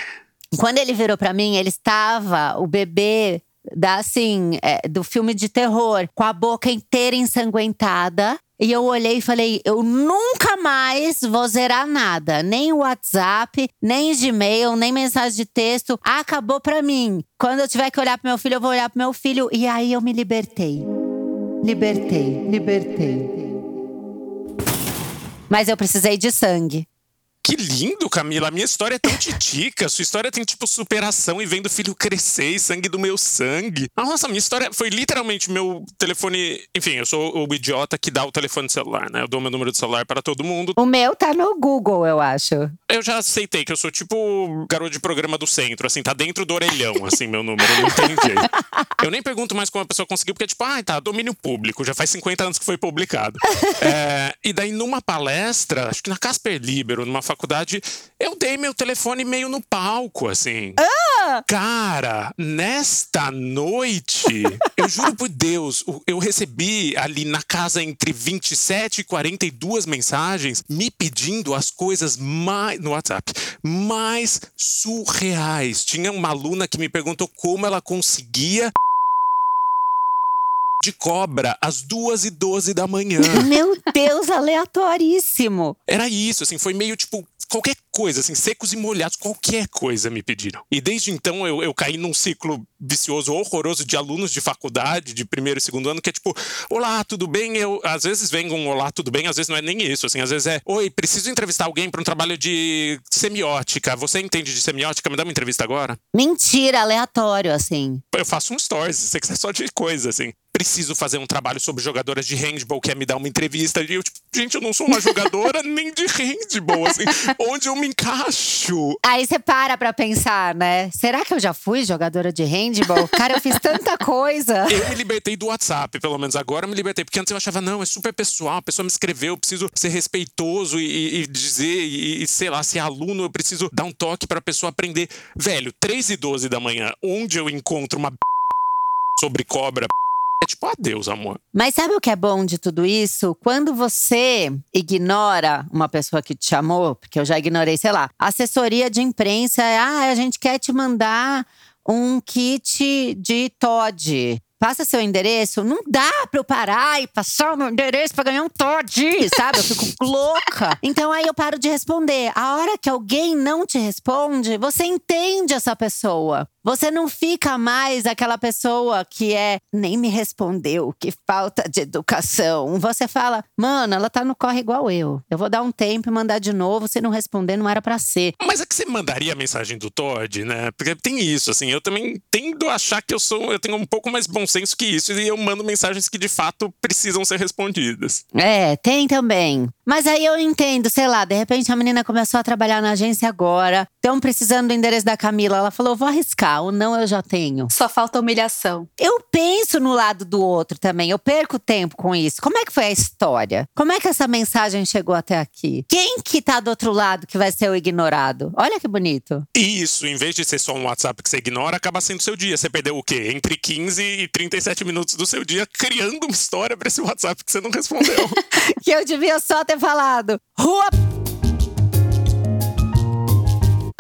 A: Quando ele virou para mim, ele estava, o bebê da assim, é, do filme de terror, com a boca inteira ensanguentada. E eu olhei e falei: eu nunca mais vou zerar nada. Nem WhatsApp, nem Gmail, nem mensagem de texto. Acabou pra mim. Quando eu tiver que olhar pro meu filho, eu vou olhar pro meu filho. E aí eu me libertei. Libertei, libertei. Mas eu precisei de sangue.
C: Que lindo, Camila. A minha história é tão titica. Sua história tem, tipo, superação e vendo o filho crescer e sangue do meu sangue. Nossa, minha história foi literalmente meu telefone. Enfim, eu sou o idiota que dá o telefone celular, né? Eu dou meu número de celular para todo mundo.
A: O meu tá no Google, eu acho.
C: Eu já aceitei que eu sou tipo garoto de programa do centro, assim, tá dentro do orelhão, assim, meu número. Não tem jeito. Eu nem pergunto mais como a pessoa conseguiu, porque tipo, ah, tá, domínio público, já faz 50 anos que foi publicado. é, e daí, numa palestra, acho que na Casper Libero, numa faculdade, eu dei meu telefone meio no palco, assim.
A: Ah!
C: Cara, nesta noite, eu juro por Deus, eu recebi ali na casa entre 27 e 42 mensagens me pedindo as coisas mais. no WhatsApp mais surreais. Tinha uma aluna que me perguntou como ela conseguia de cobra às duas e doze da manhã.
A: Meu Deus, aleatoríssimo.
C: Era isso, assim, foi meio tipo qualquer coisa, assim, secos e molhados, qualquer coisa me pediram. E desde então eu, eu caí num ciclo vicioso, horroroso de alunos de faculdade, de primeiro e segundo ano, que é tipo, olá, tudo bem? Eu, às vezes vem um olá, tudo bem, às vezes não é nem isso, assim, às vezes é, oi, preciso entrevistar alguém para um trabalho de semiótica. Você entende de semiótica? Me dá uma entrevista agora?
A: Mentira, aleatório, assim.
C: Eu faço um stories, se você quiser só de coisa, assim preciso fazer um trabalho sobre jogadoras de handball, quer me dar uma entrevista. E eu, tipo, gente, eu não sou uma jogadora nem de handball, assim, onde eu me encaixo?
A: Aí você para pra pensar, né? Será que eu já fui jogadora de handball? Cara, eu fiz tanta coisa.
C: Eu me libertei do WhatsApp, pelo menos agora eu me libertei. Porque antes eu achava, não, é super pessoal, a pessoa me escreveu, eu preciso ser respeitoso e, e dizer, e, e, sei lá, se é aluno, eu preciso dar um toque pra pessoa aprender. Velho, 3 e 12 da manhã, onde eu encontro uma sobre cobra é tipo, adeus, amor.
A: Mas sabe o que é bom de tudo isso? Quando você ignora uma pessoa que te chamou, porque eu já ignorei, sei lá, assessoria de imprensa, ah, a gente quer te mandar um kit de Todd. Passa seu endereço. Não dá pra eu parar e passar o meu endereço pra ganhar um Todd, sabe? Eu fico louca. Então aí eu paro de responder. A hora que alguém não te responde, você entende essa pessoa. Você não fica mais aquela pessoa que é nem me respondeu, que falta de educação. Você fala, mano, ela tá no corre igual eu. Eu vou dar um tempo e mandar de novo. Se não responder, não era para ser.
C: Mas é que você mandaria a mensagem do Todd, né? Porque tem isso, assim. Eu também tendo a achar que eu sou, eu tenho um pouco mais bom senso que isso e eu mando mensagens que de fato precisam ser respondidas.
A: É, tem também. Mas aí eu entendo, sei lá, de repente a menina começou a trabalhar na agência agora, estão precisando do endereço da Camila. Ela falou: vou arriscar o não eu já tenho.
B: Só falta humilhação.
A: Eu penso no lado do outro também. Eu perco tempo com isso. Como é que foi a história? Como é que essa mensagem chegou até aqui? Quem que tá do outro lado que vai ser o ignorado? Olha que bonito.
C: Isso, em vez de ser só um WhatsApp que você ignora, acaba sendo seu dia. Você perdeu o quê? Entre 15 e 37 minutos do seu dia criando uma história para esse WhatsApp que você não respondeu.
A: que eu devia só ter falado. Rua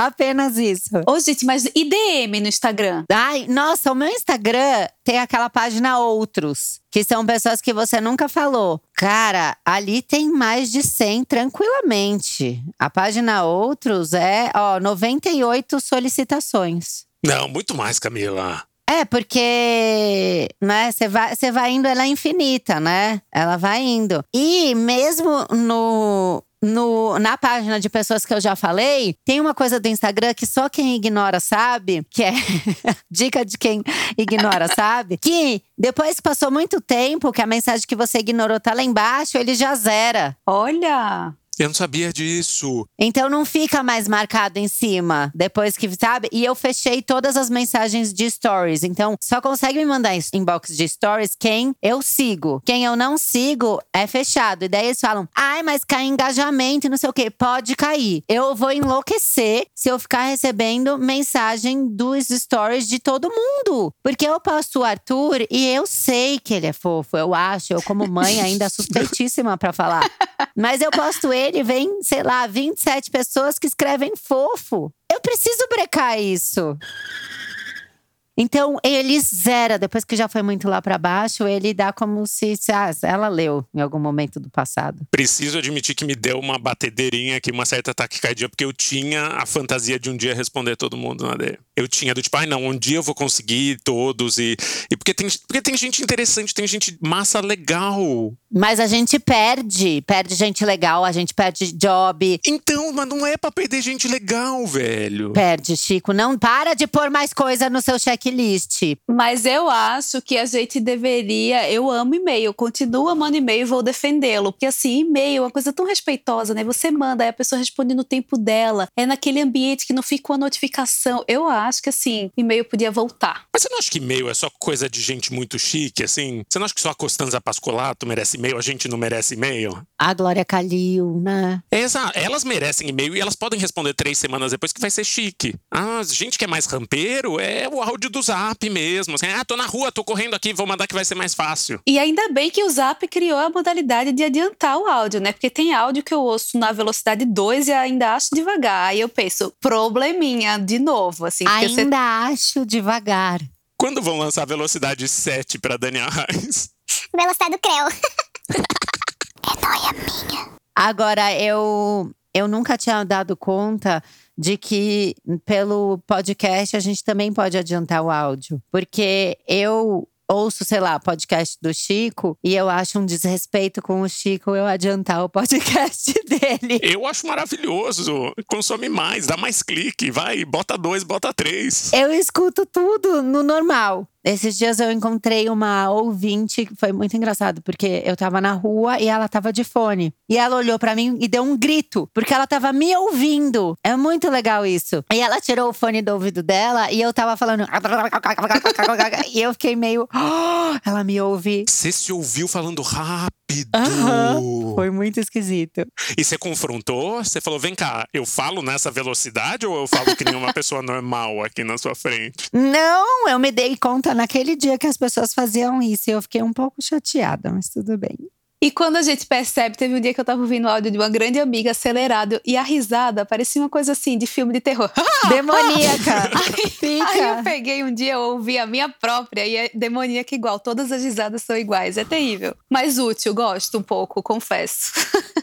A: Apenas isso.
B: Ô, gente, mas e DM no Instagram?
A: Ai, nossa, o meu Instagram tem aquela página Outros, que são pessoas que você nunca falou. Cara, ali tem mais de 100 tranquilamente. A página Outros é, ó, 98 solicitações.
C: Não, muito mais, Camila.
A: É, porque, né, você vai, vai indo, ela é infinita, né? Ela vai indo. E mesmo no, no, na página de pessoas que eu já falei, tem uma coisa do Instagram que só quem ignora sabe, que é dica de quem ignora sabe, que depois que passou muito tempo, que a mensagem que você ignorou tá lá embaixo, ele já zera.
B: Olha!
C: Eu não sabia disso.
A: Então não fica mais marcado em cima, depois que, sabe? E eu fechei todas as mensagens de stories. Então só consegue me mandar inbox de stories quem eu sigo. Quem eu não sigo é fechado. E daí eles falam: ai, mas cai engajamento e não sei o quê. Pode cair. Eu vou enlouquecer se eu ficar recebendo mensagem dos stories de todo mundo. Porque eu posto o Arthur e eu sei que ele é fofo. Eu acho. Eu, como mãe, ainda suspeitíssima para falar. Mas eu posto ele ele vem, sei lá, 27 pessoas que escrevem fofo. Eu preciso brecar isso. Então, ele zera, depois que já foi muito lá para baixo, ele dá como se, se ah, ela leu em algum momento do passado.
C: Preciso admitir que me deu uma batedeirinha aqui, uma certa taquicardia, porque eu tinha a fantasia de um dia responder todo mundo na DM. Eu tinha do tipo, ai ah, não, um dia eu vou conseguir todos. E, e porque, tem, porque tem gente interessante, tem gente massa legal.
A: Mas a gente perde, perde gente legal, a gente perde job.
C: Então, mas não é pra perder gente legal, velho.
A: Perde, Chico. Não para de pôr mais coisa no seu check checklist.
B: Mas eu acho que a gente deveria. Eu amo e-mail, continuo amando e-mail e vou defendê-lo. Porque assim, e-mail é uma coisa tão respeitosa, né? Você manda, aí a pessoa responde no tempo dela. É naquele ambiente que não fica uma notificação. Eu acho que assim, e-mail podia voltar.
C: Mas você não acha que e-mail é só coisa de gente muito chique, assim? Você não acha que só a Costanza Pascolato merece e-mail, a gente não merece e-mail?
A: A Glória Calil, né?
C: Exato. Elas merecem e-mail e elas podem responder três semanas depois que vai ser chique. Ah, gente que é mais rampeiro é o áudio do Zap mesmo. Assim, ah, tô na rua, tô correndo aqui, vou mandar que vai ser mais fácil.
B: E ainda bem que o Zap criou a modalidade de adiantar o áudio, né? Porque tem áudio que eu ouço na velocidade 2 e ainda acho devagar. Aí eu penso, probleminha, de novo, assim.
A: Ainda você... acho devagar.
C: Quando vão lançar a velocidade 7 pra Daniel Reis?
D: Velocidade do Creu. é noia minha.
A: Agora, eu, eu nunca tinha dado conta de que pelo podcast a gente também pode adiantar o áudio. Porque eu ouço, sei lá, podcast do Chico e eu acho um desrespeito com o Chico eu adiantar o podcast dele.
C: Eu acho maravilhoso. Consome mais, dá mais clique, vai, bota dois, bota três.
A: Eu escuto tudo no normal. Esses dias eu encontrei uma ouvinte, foi muito engraçado, porque eu tava na rua e ela tava de fone. E ela olhou para mim e deu um grito, porque ela tava me ouvindo. É muito legal isso. E ela tirou o fone do ouvido dela e eu tava falando. e eu fiquei meio. Oh, ela me ouve.
C: Você se ouviu falando rápido.
A: Uhum. Foi muito esquisito.
C: E você confrontou? Você falou: vem cá, eu falo nessa velocidade ou eu falo que nem uma pessoa normal aqui na sua frente?
A: Não, eu me dei conta naquele dia que as pessoas faziam isso e eu fiquei um pouco chateada, mas tudo bem.
B: E quando a gente percebe, teve um dia que eu tava ouvindo o áudio de uma grande amiga acelerado e a risada parecia uma coisa assim de filme de terror.
A: Demoníaca.
B: aí, aí eu peguei um dia, eu ouvi a minha própria e é demoníaca igual. Todas as risadas são iguais. É terrível. Mas útil, gosto um pouco, confesso.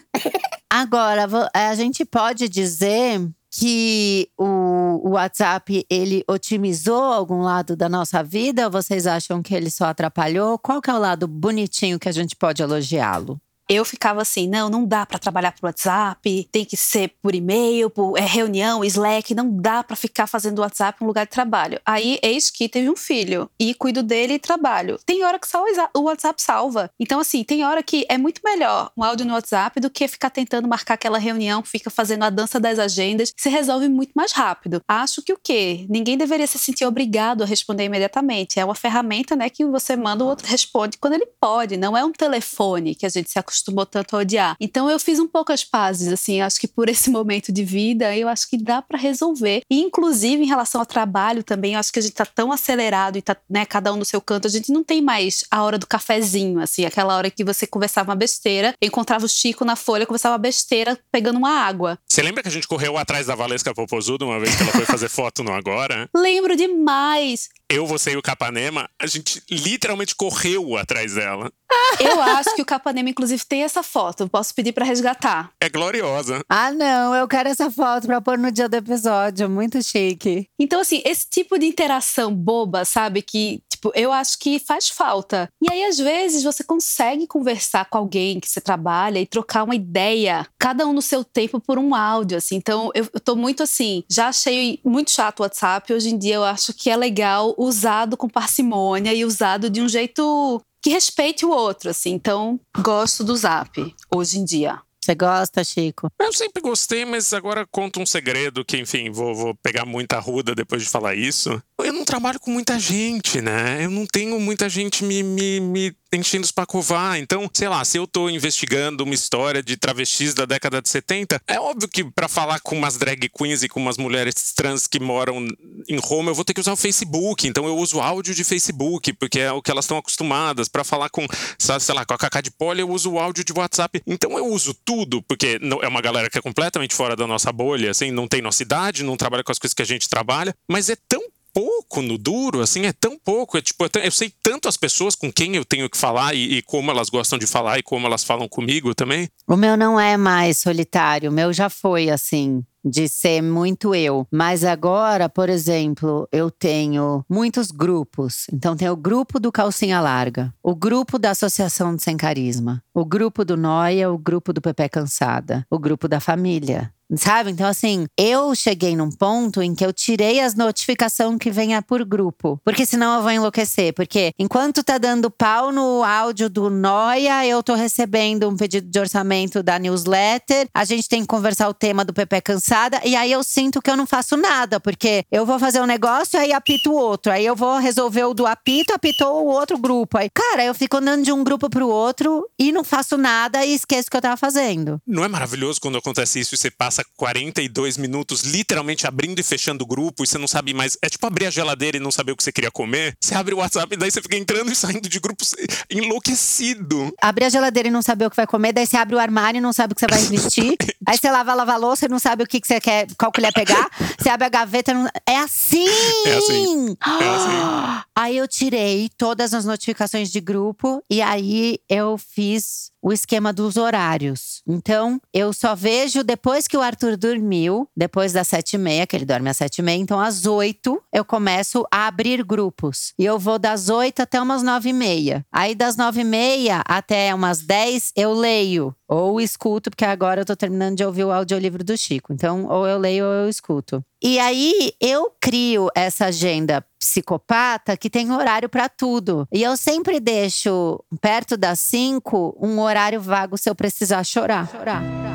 A: Agora, a gente pode dizer que o, WhatsApp ele otimizou algum lado da nossa vida ou vocês acham que ele só atrapalhou? Qual que é o lado bonitinho que a gente pode elogiá-lo?
B: Eu ficava assim, não, não dá para trabalhar por WhatsApp, tem que ser por e-mail, por é, reunião, Slack, não dá para ficar fazendo WhatsApp um lugar de trabalho. Aí, eis que teve um filho e cuido dele e trabalho. Tem hora que o WhatsApp salva. Então, assim, tem hora que é muito melhor um áudio no WhatsApp do que ficar tentando marcar aquela reunião, fica fazendo a dança das agendas, se resolve muito mais rápido. Acho que o quê? Ninguém deveria se sentir obrigado a responder imediatamente. É uma ferramenta, né, que você manda, o outro responde quando ele pode. Não é um telefone que a gente se acostuma acostumou tanto a odiar. Então eu fiz um pouco as pazes, assim, acho que por esse momento de vida, eu acho que dá para resolver. E, inclusive, em relação ao trabalho também, eu acho que a gente tá tão acelerado e tá, né, cada um no seu canto, a gente não tem mais a hora do cafezinho, assim, aquela hora que você conversava uma besteira, encontrava o Chico na folha, conversava uma besteira pegando uma água.
C: Você lembra que a gente correu atrás da Valesca Popozuda uma vez que ela foi fazer foto no Agora?
B: Lembro demais
C: eu, você e o Capanema, a gente literalmente correu atrás dela.
B: Eu acho que o Capanema, inclusive, tem essa foto. Posso pedir para resgatar.
C: É gloriosa.
A: Ah, não, eu quero essa foto pra pôr no dia do episódio. Muito chique.
B: Então, assim, esse tipo de interação boba, sabe? Que, tipo, eu acho que faz falta. E aí, às vezes, você consegue conversar com alguém que você trabalha e trocar uma ideia, cada um no seu tempo, por um áudio, assim. Então, eu, eu tô muito assim, já achei muito chato o WhatsApp. Hoje em dia, eu acho que é legal usado com parcimônia e usado de um jeito que respeite o outro, assim. Então, gosto do Zap hoje em dia.
A: Você gosta, Chico?
C: Eu sempre gostei, mas agora conto um segredo que, enfim, vou, vou pegar muita ruda depois de falar isso. Eu não trabalho com muita gente, né? Eu não tenho muita gente me, me, me enchendo os covar. Então, sei lá, se eu tô investigando uma história de travestis da década de 70, é óbvio que para falar com umas drag queens e com umas mulheres trans que moram em Roma, eu vou ter que usar o Facebook. Então, eu uso áudio de Facebook, porque é o que elas estão acostumadas. Para falar com, sei lá, com a Cacá de Poli, eu uso o áudio de WhatsApp. Então, eu uso tudo, porque é uma galera que é completamente fora da nossa bolha, assim, não tem nossa idade, não trabalha com as coisas que a gente trabalha, mas é tão pouco no duro, assim, é tão pouco. É tipo, eu sei tanto as pessoas com quem eu tenho que falar e, e, como elas gostam de falar e como elas falam comigo também.
A: O meu não é mais solitário, o meu já foi assim. De ser muito eu. Mas agora, por exemplo, eu tenho muitos grupos. Então, tem o grupo do Calcinha Larga, o grupo da Associação de Sem Carisma, o grupo do Noia, o grupo do Pepe Cansada, o grupo da família. Sabe? Então, assim, eu cheguei num ponto em que eu tirei as notificações que venha por grupo. Porque senão eu vou enlouquecer. Porque enquanto tá dando pau no áudio do Noia, eu tô recebendo um pedido de orçamento da newsletter. A gente tem que conversar o tema do Pepe Cansada. E aí eu sinto que eu não faço nada. Porque eu vou fazer um negócio, aí apito o outro. Aí eu vou resolver o do apito, apitou o outro grupo. Aí, cara, eu fico andando de um grupo pro outro e não faço nada e esqueço o que eu tava fazendo.
C: Não é maravilhoso quando acontece isso e você passa passa 42 minutos literalmente abrindo e fechando o grupo e você não sabe mais. É tipo abrir a geladeira e não saber o que você queria comer. Você abre o WhatsApp e daí você fica entrando e saindo de grupos enlouquecido.
A: Abrir a geladeira e não saber o que vai comer, daí você abre o armário e não sabe o que você vai vestir. aí você lava, lava a louça e não sabe o que, que você quer, qual colher pegar. Você abre a gaveta não. É assim!
C: É assim. É assim.
A: Aí eu tirei todas as notificações de grupo e aí eu fiz o esquema dos horários. Então, eu só vejo depois que o Arthur dormiu, depois das sete e meia, que ele dorme às sete e meia. Então, às oito, eu começo a abrir grupos. E eu vou das oito até umas nove e meia. Aí, das nove e meia até umas dez, eu leio. Ou escuto, porque agora eu tô terminando de ouvir o audiolivro do Chico. Então, ou eu leio ou eu escuto. E aí eu crio essa agenda psicopata que tem horário para tudo. E eu sempre deixo perto das cinco um horário vago se eu precisar chorar. chorar.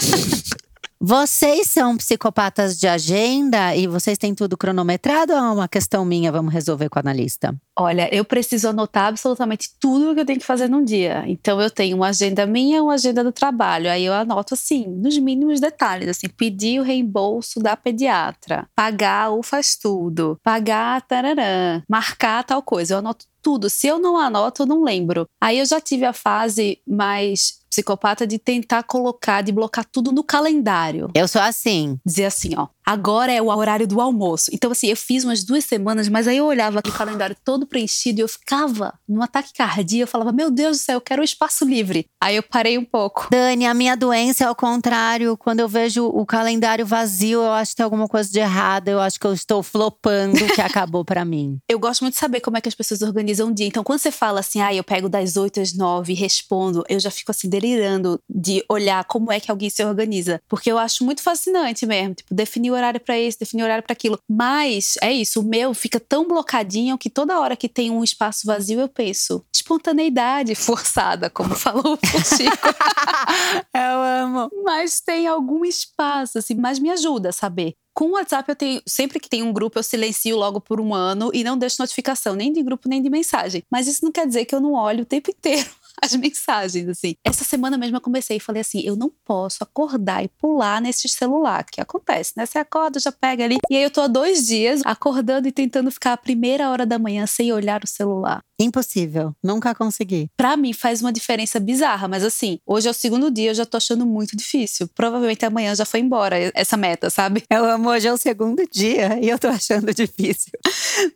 A: Vocês são psicopatas de agenda e vocês têm tudo cronometrado ou é uma questão minha? Vamos resolver com o analista.
B: Olha, eu preciso anotar absolutamente tudo que eu tenho que fazer num dia. Então eu tenho uma agenda minha, uma agenda do trabalho. Aí eu anoto assim, nos mínimos detalhes, assim, pedir o reembolso da pediatra, pagar o faz tudo, pagar tararã, marcar tal coisa. Eu anoto tudo. Se eu não anoto, eu não lembro. Aí eu já tive a fase mais psicopata de tentar colocar, de blocar tudo no calendário.
A: Eu sou assim.
B: Dizer assim, ó, agora é o horário do almoço. Então, assim, eu fiz umas duas semanas, mas aí eu olhava aquele calendário todo preenchido e eu ficava num ataque cardíaco. Eu falava, meu Deus do céu, eu quero um espaço livre. Aí eu parei um pouco.
A: Dani, a minha doença é ao contrário. Quando eu vejo o calendário vazio, eu acho que tem alguma coisa de errado. Eu acho que eu estou flopando, que acabou para mim.
B: Eu gosto muito de saber como é que as pessoas organizam o dia. Então, quando você fala assim, ah, eu pego das 8 às 9 e respondo, eu já fico assim, delirando de olhar como é que alguém se organiza. Porque eu acho muito fascinante mesmo. Tipo, definir o horário para isso, definir horário para aquilo. Mas é isso, o meu fica tão blocadinho que toda hora que tem um espaço vazio eu penso, espontaneidade forçada, como falou o Chico.
A: eu amo.
B: Mas tem algum espaço, assim, mas me ajuda a saber. Com o WhatsApp, eu tenho. Sempre que tem um grupo, eu silencio logo por um ano e não deixo notificação, nem de grupo, nem de mensagem. Mas isso não quer dizer que eu não olho o tempo inteiro as mensagens, assim. Essa semana mesmo eu comecei e falei assim: eu não posso acordar e pular nesse celular, que acontece, né? Você acorda, já pega ali. E aí eu tô há dois dias acordando e tentando ficar a primeira hora da manhã sem olhar o celular.
A: Impossível. Nunca consegui.
B: Pra mim faz uma diferença bizarra, mas assim, hoje é o segundo dia, eu já tô achando muito difícil. Provavelmente amanhã já foi embora essa meta, sabe?
A: Eu amo, hoje é o segundo dia e eu tô achando difícil.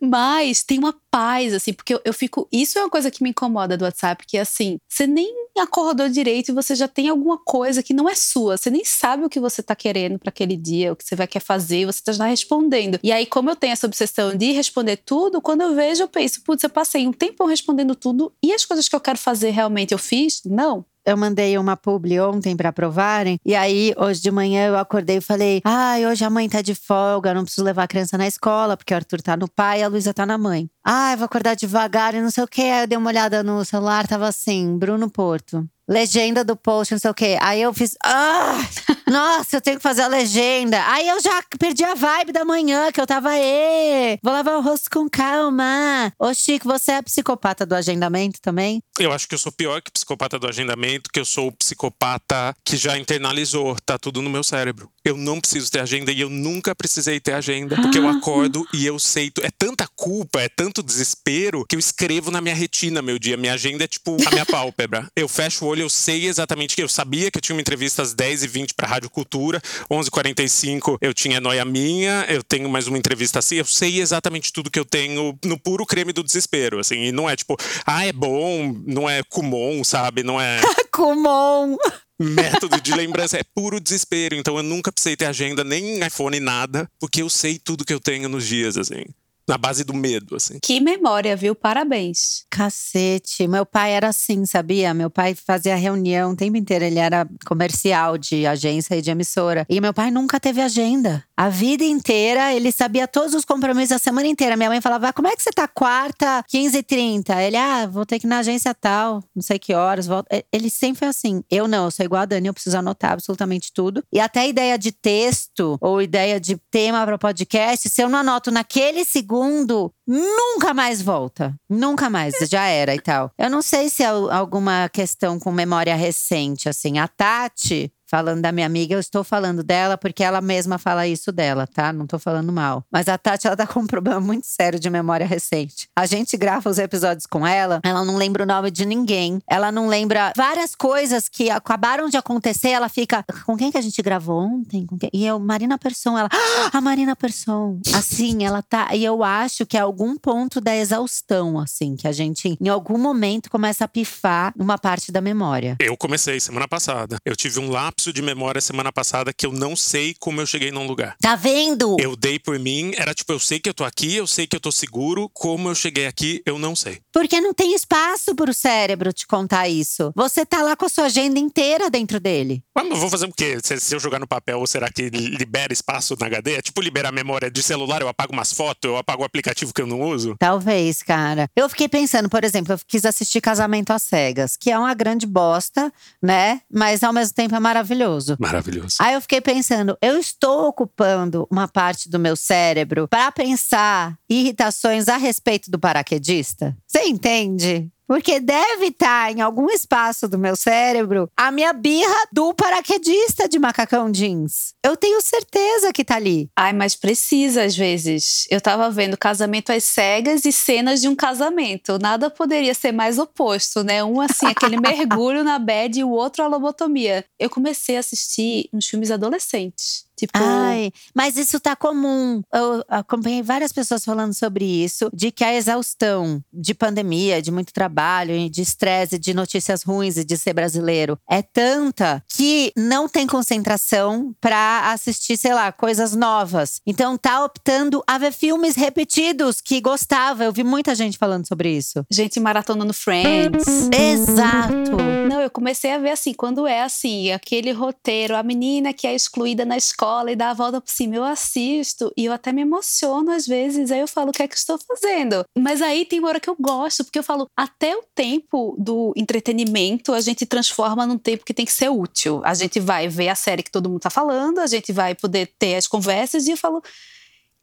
B: mas tem uma paz, assim, porque eu, eu fico. Isso é uma coisa que me incomoda do WhatsApp, que assim, você nem acordou direito e você já tem alguma coisa que não é sua. Você nem sabe o que você tá querendo para aquele dia, o que você vai querer fazer, você tá já respondendo. E aí, como eu tenho essa obsessão de responder tudo, quando eu vejo, eu penso, putz, eu passei um tempão respondendo tudo e as coisas que eu quero fazer realmente eu fiz? Não
A: eu mandei uma publi ontem para aprovarem. E aí, hoje de manhã, eu acordei e falei: Ai, hoje a mãe tá de folga, não preciso levar a criança na escola, porque o Arthur tá no pai e a Luísa tá na mãe. Ai, ah, vou acordar devagar e não sei o quê. Aí eu dei uma olhada no celular, tava assim: Bruno Porto legenda do post, não sei o quê. Aí eu fiz, ah, nossa, eu tenho que fazer a legenda. Aí eu já perdi a vibe da manhã, que eu tava, ê, vou lavar o rosto com calma. Ô, Chico, você é psicopata do agendamento também?
C: Eu acho que eu sou pior que psicopata do agendamento, que eu sou o psicopata que já internalizou, tá tudo no meu cérebro. Eu não preciso ter agenda e eu nunca precisei ter agenda, porque eu acordo e eu sei. É tanta culpa, é tanto desespero que eu escrevo na minha retina meu dia. Minha agenda é tipo a minha pálpebra. Eu fecho o olho, eu sei exatamente que eu sabia que eu tinha uma entrevista às 10h20 para Rádio Cultura, 11h45 eu tinha Noia Minha, eu tenho mais uma entrevista assim, eu sei exatamente tudo que eu tenho no puro creme do desespero, assim, e não é tipo, ah, é bom, não é Kumon, sabe? Não é.
A: Kumon!
C: método de lembrança é puro desespero. Então eu nunca precisei ter agenda, nem iPhone, nada, porque eu sei tudo que eu tenho nos dias, assim na base do medo, assim.
B: Que memória, viu? Parabéns.
A: Cacete. Meu pai era assim, sabia? Meu pai fazia reunião o tempo inteiro. Ele era comercial de agência e de emissora. E meu pai nunca teve agenda. A vida inteira, ele sabia todos os compromissos a semana inteira. Minha mãe falava: como é que você tá quarta, 15 e 30? Ele, ah, vou ter que ir na agência tal, não sei que horas. Volto. Ele sempre foi assim. Eu não, eu sou igual a Dani, eu preciso anotar absolutamente tudo. E até a ideia de texto ou ideia de tema para podcast, se eu não anoto naquele segundo, segundo, nunca mais volta. Nunca mais, já era e tal. Eu não sei se é alguma questão com memória recente, assim. A Tati, falando da minha amiga, eu estou falando dela porque ela mesma fala isso dela, tá? Não tô falando mal. Mas a Tati, ela tá com um problema muito sério de memória recente. A gente grava os episódios com ela, ela não lembra o nome de ninguém. Ela não lembra várias coisas que acabaram de acontecer. Ela fica, com quem que a gente gravou ontem? E eu, Marina Persson, ela, ah, a Marina Persson. Assim, ela tá. E eu acho que é algum ponto da exaustão, assim, que a gente, em algum momento, começa a pifar uma parte da memória.
C: Eu comecei semana passada. Eu tive um lápis de memória semana passada que eu não sei como eu cheguei num lugar.
A: Tá vendo?
C: Eu dei por mim, era tipo, eu sei que eu tô aqui, eu sei que eu tô seguro, como eu cheguei aqui, eu não sei.
A: Porque não tem espaço pro cérebro te contar isso. Você tá lá com a sua agenda inteira dentro dele.
C: Mas eu vou fazer o quê? Se, se eu jogar no papel, será que libera espaço na HD? É tipo liberar memória de celular, eu apago umas fotos, eu apago o aplicativo que eu não uso?
A: Talvez, cara. Eu fiquei pensando, por exemplo, eu quis assistir Casamento às Cegas, que é uma grande bosta, né? Mas ao mesmo tempo é maravilhoso maravilhoso.
C: Maravilhoso.
A: Aí eu fiquei pensando, eu estou ocupando uma parte do meu cérebro para pensar irritações a respeito do paraquedista? Você entende? Porque deve estar em algum espaço do meu cérebro a minha birra do paraquedista de macacão jeans. Eu tenho certeza que tá ali.
B: Ai, mas precisa às vezes. Eu tava vendo casamento às cegas e cenas de um casamento. Nada poderia ser mais oposto, né? Um assim, aquele mergulho na bed e o outro a lobotomia. Eu comecei a assistir uns filmes adolescentes. Tipo,
A: Ai, mas isso tá comum. Eu acompanhei várias pessoas falando sobre isso, de que a exaustão de pandemia, de muito trabalho, de estresse, de notícias ruins e de ser brasileiro é tanta que não tem concentração pra assistir, sei lá, coisas novas. Então tá optando a ver filmes repetidos que gostava. Eu vi muita gente falando sobre isso.
B: gente maratonando Friends.
A: Exato.
B: Não, eu comecei a ver assim, quando é assim, aquele roteiro, a menina que é excluída na escola e dá a volta por cima, eu assisto e eu até me emociono às vezes, aí eu falo, o que é que estou fazendo? Mas aí tem uma hora que eu gosto, porque eu falo, até o tempo do entretenimento a gente transforma num tempo que tem que ser útil. A gente vai ver a série que todo mundo tá falando, a gente vai poder ter as conversas e eu falo,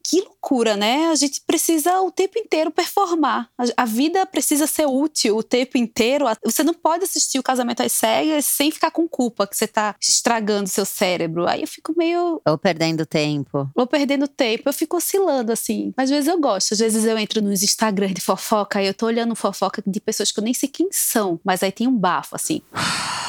B: que loucura, né? A gente precisa o tempo inteiro performar. A, vida precisa ser útil o tempo inteiro. Você não pode assistir o casamento às cegas sem ficar com culpa que você tá estragando seu cérebro. Aí eu fico meio.
A: Ou perdendo tempo.
B: Vou perdendo tempo, eu fico oscilando assim. Mas às vezes eu gosto, às vezes eu entro nos Instagram de fofoca e eu tô olhando fofoca de pessoas que eu nem sei quem são, mas aí tem um bafo assim.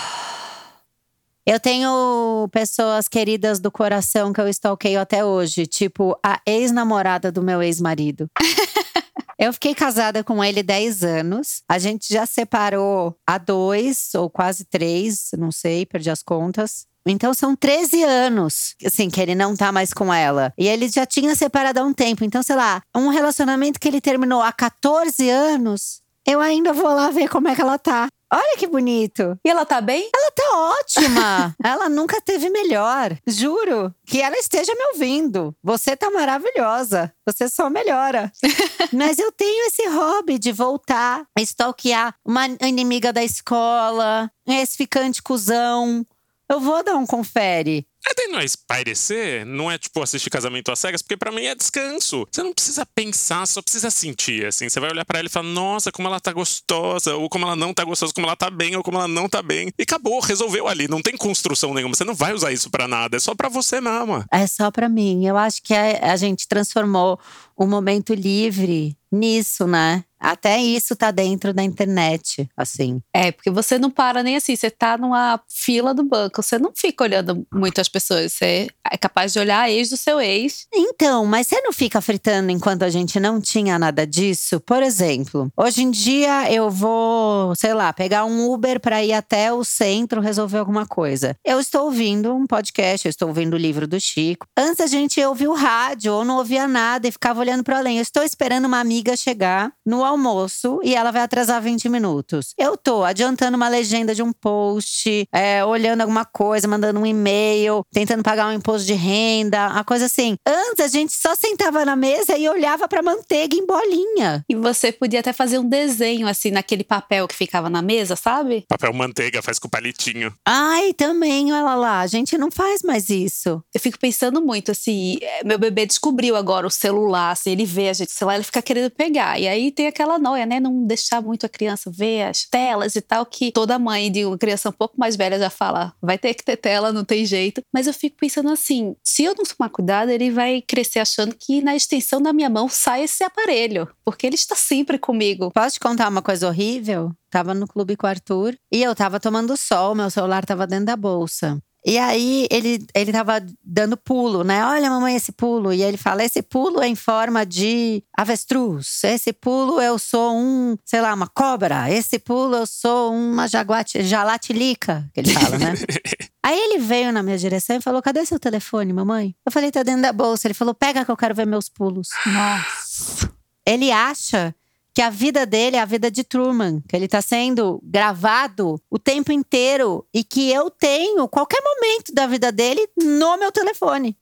A: Eu tenho pessoas queridas do coração que eu stalkeio até hoje, tipo a ex-namorada do meu ex-marido. Eu fiquei casada com ele 10 anos. A gente já separou há dois ou quase três, não sei, perdi as contas. Então são 13 anos, assim, que ele não tá mais com ela. E ele já tinha separado há um tempo. Então, sei lá, um relacionamento que ele terminou há 14 anos, eu ainda vou lá ver como é que ela tá. Olha que bonito.
B: E ela tá bem?
A: Ela tá ótima. ela nunca teve melhor. Juro. Que ela esteja me ouvindo. Você tá maravilhosa. Você só melhora. Mas eu tenho esse hobby de voltar a stalkear uma inimiga da escola, um ex-ficante cuzão. Eu vou dar um confere.
C: Até não é espairecer, não é tipo assistir casamento às cegas, porque pra mim é descanso. Você não precisa pensar, só precisa sentir, assim. Você vai olhar pra ela e falar, nossa, como ela tá gostosa, ou como ela não tá gostosa, como ela tá bem, ou como ela não tá bem. E acabou, resolveu ali. Não tem construção nenhuma. Você não vai usar isso pra nada, é só pra você mesmo.
A: É só pra mim. Eu acho que a, a gente transformou o momento livre nisso, né? Até isso tá dentro da internet, assim.
B: É, porque você não para nem assim, você tá numa fila do banco, você não fica olhando muito as pessoas, você é capaz de olhar a ex do seu ex.
A: Então, mas você não fica fritando enquanto a gente não tinha nada disso? Por exemplo, hoje em dia eu vou, sei lá, pegar um Uber para ir até o centro resolver alguma coisa. Eu estou ouvindo um podcast, eu estou ouvindo o livro do Chico. Antes a gente ouvia o rádio ou não ouvia nada e ficava olhando para além. Eu estou esperando uma amiga chegar no almoço e ela vai atrasar 20 minutos. Eu tô adiantando uma legenda de um post, é, olhando alguma coisa, mandando um e-mail, tentando pagar um imposto de renda, uma coisa assim. Antes a gente só sentava na mesa e olhava pra manteiga em bolinha.
B: E você podia até fazer um desenho assim naquele papel que ficava na mesa, sabe?
C: Papel manteiga faz com palitinho.
A: Ai, também, olha lá, a gente não faz mais isso.
B: Eu fico pensando muito assim, é, meu bebê descobriu agora o celular, assim, ele vê a gente, sei lá, ele fica querendo pegar. E aí tem aquela noia, né? Não deixar muito a criança ver as telas e tal, que toda mãe de uma criança um pouco mais velha já fala, vai ter que ter tela, não tem jeito. Mas eu fico pensando assim, se eu não tomar cuidado, ele vai crescer achando que na extensão da minha mão sai esse aparelho, porque ele está sempre comigo.
A: Posso te contar uma coisa horrível? Tava no clube com o Arthur e eu tava tomando sol, meu celular tava dentro da bolsa. E aí ele, ele tava dando pulo, né? Olha, mamãe, esse pulo. E ele fala: esse pulo é em forma de avestruz. Esse pulo eu sou um, sei lá, uma cobra. Esse pulo eu sou uma jaguate, jalatilica, que ele fala, né? Aí ele veio na minha direção e falou: Cadê seu telefone, mamãe? Eu falei: Tá dentro da bolsa. Ele falou: Pega que eu quero ver meus pulos.
B: Nossa.
A: Ele acha que a vida dele é a vida de Truman, que ele tá sendo gravado o tempo inteiro e que eu tenho qualquer momento da vida dele no meu telefone.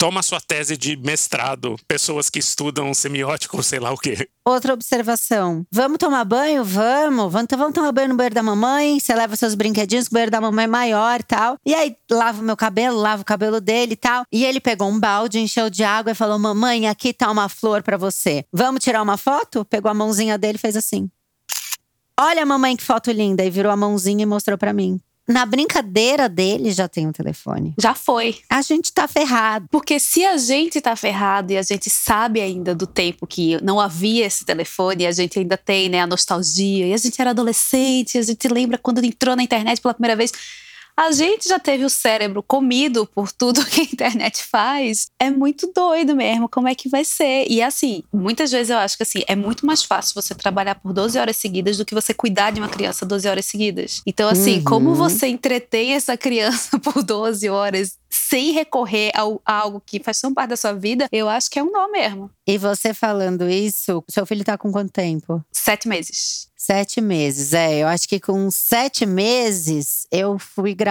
C: Toma sua tese de mestrado. Pessoas que estudam semiótico, sei lá o quê.
A: Outra observação. Vamos tomar banho? Vamos. Vamos, tomar banho no banheiro da mamãe. Você leva seus brinquedinhos, o banheiro da mamãe é maior tal. E aí, lava o meu cabelo, lava o cabelo dele e tal. E ele pegou um balde, encheu de água e falou: Mamãe, aqui tá uma flor para você. Vamos tirar uma foto? Pegou a mãozinha dele e fez assim. Olha, mamãe, que foto linda. E virou a mãozinha e mostrou para mim. Na brincadeira dele já tem um telefone.
B: Já foi.
A: A gente tá ferrado.
B: Porque se a gente tá ferrado e a gente sabe ainda do tempo que não havia esse telefone, a gente ainda tem né, a nostalgia, e a gente era adolescente, a gente lembra quando entrou na internet pela primeira vez. A gente já teve o cérebro comido por tudo que a internet faz. É muito doido mesmo, como é que vai ser? E assim, muitas vezes eu acho que assim, é muito mais fácil você trabalhar por 12 horas seguidas do que você cuidar de uma criança 12 horas seguidas. Então, assim,
A: Uhum.
B: como você entretém essa criança por 12 horas sem recorrer ao- a algo que faz tão parte da sua vida, eu acho que é um nó mesmo.
A: E você falando isso, seu filho tá com quanto tempo?
B: Sete meses.
A: Sete meses, é. Eu acho que com sete meses eu fui gravar.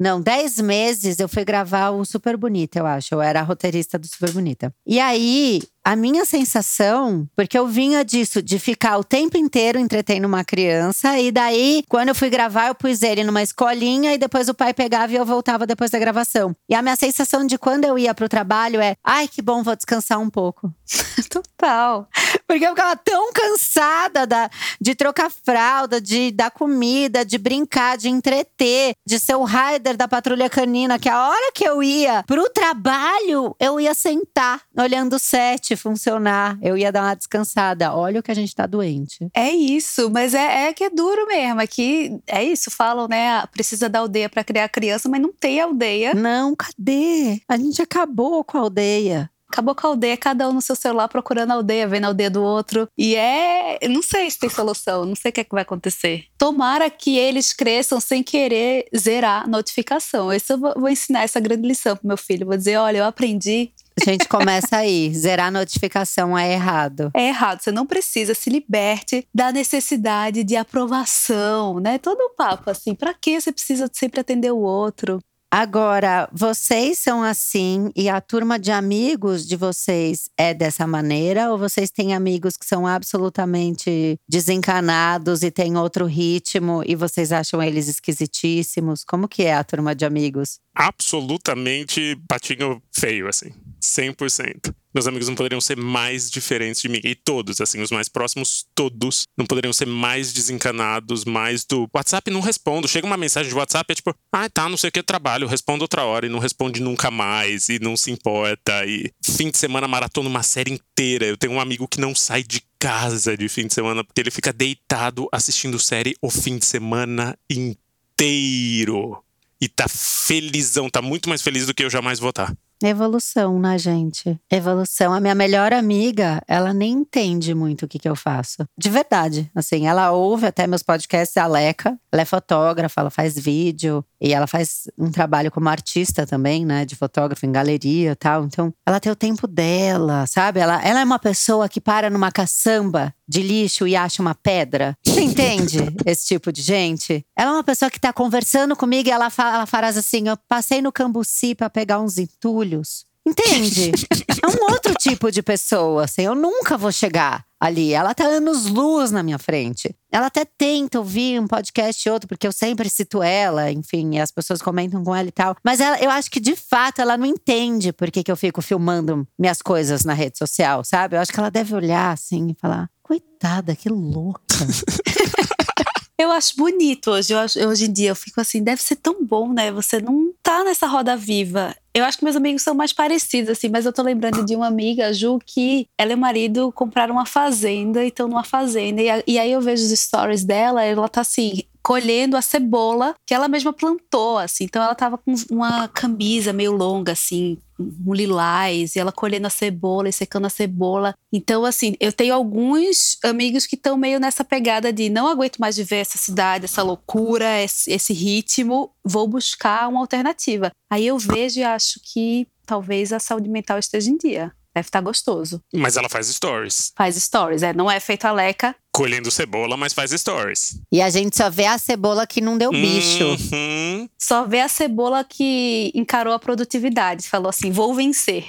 A: Não, dez meses eu fui gravar o Super Bonita, eu acho. Eu era roteirista do Super Bonita. E aí, a minha sensação, porque eu vinha disso, de ficar o tempo inteiro entretendo uma criança, e daí, quando eu fui gravar, eu pus ele numa escolinha e depois o pai pegava e eu voltava depois da gravação. E a minha sensação de quando eu ia pro trabalho é: ai, que bom, vou descansar um pouco.
B: Total.
A: Porque eu ficava tão cansada da, de trocar fralda, de dar comida, de brincar, de entreter, de ser o rider da patrulha canina, que a hora que eu ia pro trabalho, eu ia sentar olhando o set funcionar. Eu ia dar uma descansada. Olha o que a gente tá doente.
B: É isso, mas é, é que é duro mesmo. É que é isso, falam, né? Precisa da aldeia para criar criança, mas não tem aldeia.
A: Não, cadê? A gente acabou com a aldeia.
B: Acabou com a aldeia, cada um no seu celular procurando a aldeia, vendo a aldeia do outro. E é. Não sei se tem solução, não sei o que, é que vai acontecer. Tomara que eles cresçam sem querer zerar a notificação. Isso eu vou, vou ensinar essa grande lição pro meu filho. Vou dizer: olha, eu aprendi.
A: A gente começa aí. Zerar a notificação é errado.
B: É errado, você não precisa, se liberte da necessidade de aprovação, né? Todo o papo assim, pra que você precisa sempre atender o outro?
A: Agora, vocês são assim e a turma de amigos de vocês é dessa maneira? Ou vocês têm amigos que são absolutamente desencanados e têm outro ritmo e vocês acham eles esquisitíssimos? Como que é a turma de amigos?
C: Absolutamente patinho feio, assim. 100%. Meus amigos não poderiam ser mais diferentes de mim. E todos, assim, os mais próximos, todos, não poderiam ser mais desencanados, mais do WhatsApp não respondo. Chega uma mensagem de WhatsApp, é tipo, ah, tá, não sei o que, trabalho, respondo outra hora e não responde nunca mais e não se importa. E fim de semana maratona uma série inteira. Eu tenho um amigo que não sai de casa de fim de semana porque ele fica deitado assistindo série o fim de semana inteiro. E tá felizão, tá muito mais feliz do que eu jamais vou estar.
A: Evolução, né, gente? Evolução. A minha melhor amiga, ela nem entende muito o que, que eu faço. De verdade. Assim, ela ouve até meus podcasts, a Leca. Ela é fotógrafa, ela faz vídeo. E ela faz um trabalho como artista também, né? De fotógrafo em galeria e tal. Então, ela tem o tempo dela, sabe? Ela, ela é uma pessoa que para numa caçamba de lixo e acha uma pedra. Você entende esse tipo de gente? Ela é uma pessoa que tá conversando comigo e ela, fala, ela faz assim: eu passei no Cambuci pra pegar uns entulhos. Entende? é um outro tipo de pessoa, assim. Eu nunca vou chegar ali. Ela tá anos luz na minha frente. Ela até tenta ouvir um podcast e outro, porque eu sempre cito ela, enfim, e as pessoas comentam com ela e tal. Mas ela, eu acho que de fato ela não entende por que, que eu fico filmando minhas coisas na rede social, sabe? Eu acho que ela deve olhar assim e falar: coitada, que louca.
B: Eu acho bonito hoje, acho- hoje em dia. Eu fico assim, deve ser tão bom, né? Você não tá nessa roda viva. Eu acho que meus amigos são mais parecidos, assim, mas eu tô lembrando de uma amiga, Ju, que ela e o marido compraram uma fazenda e estão numa fazenda. E, e aí eu vejo os stories dela, ela tá assim. Colhendo a cebola que ela mesma plantou, assim. Então ela tava com uma camisa meio longa, assim, um lilás, e ela colhendo a cebola e secando a cebola. Então, assim, eu tenho alguns amigos que estão meio nessa pegada de não aguento mais viver essa cidade, essa loucura, esse, esse ritmo, vou buscar uma alternativa. Aí eu vejo e acho que talvez a saúde mental esteja em dia. Deve estar gostoso.
C: Mas ela faz stories.
B: Faz stories, é, não é feito a leca.
C: Colhendo cebola, mas faz stories.
A: E a gente só vê a cebola que não deu bicho.
C: Uhum.
B: Só vê a cebola que encarou a produtividade. Falou assim: vou vencer.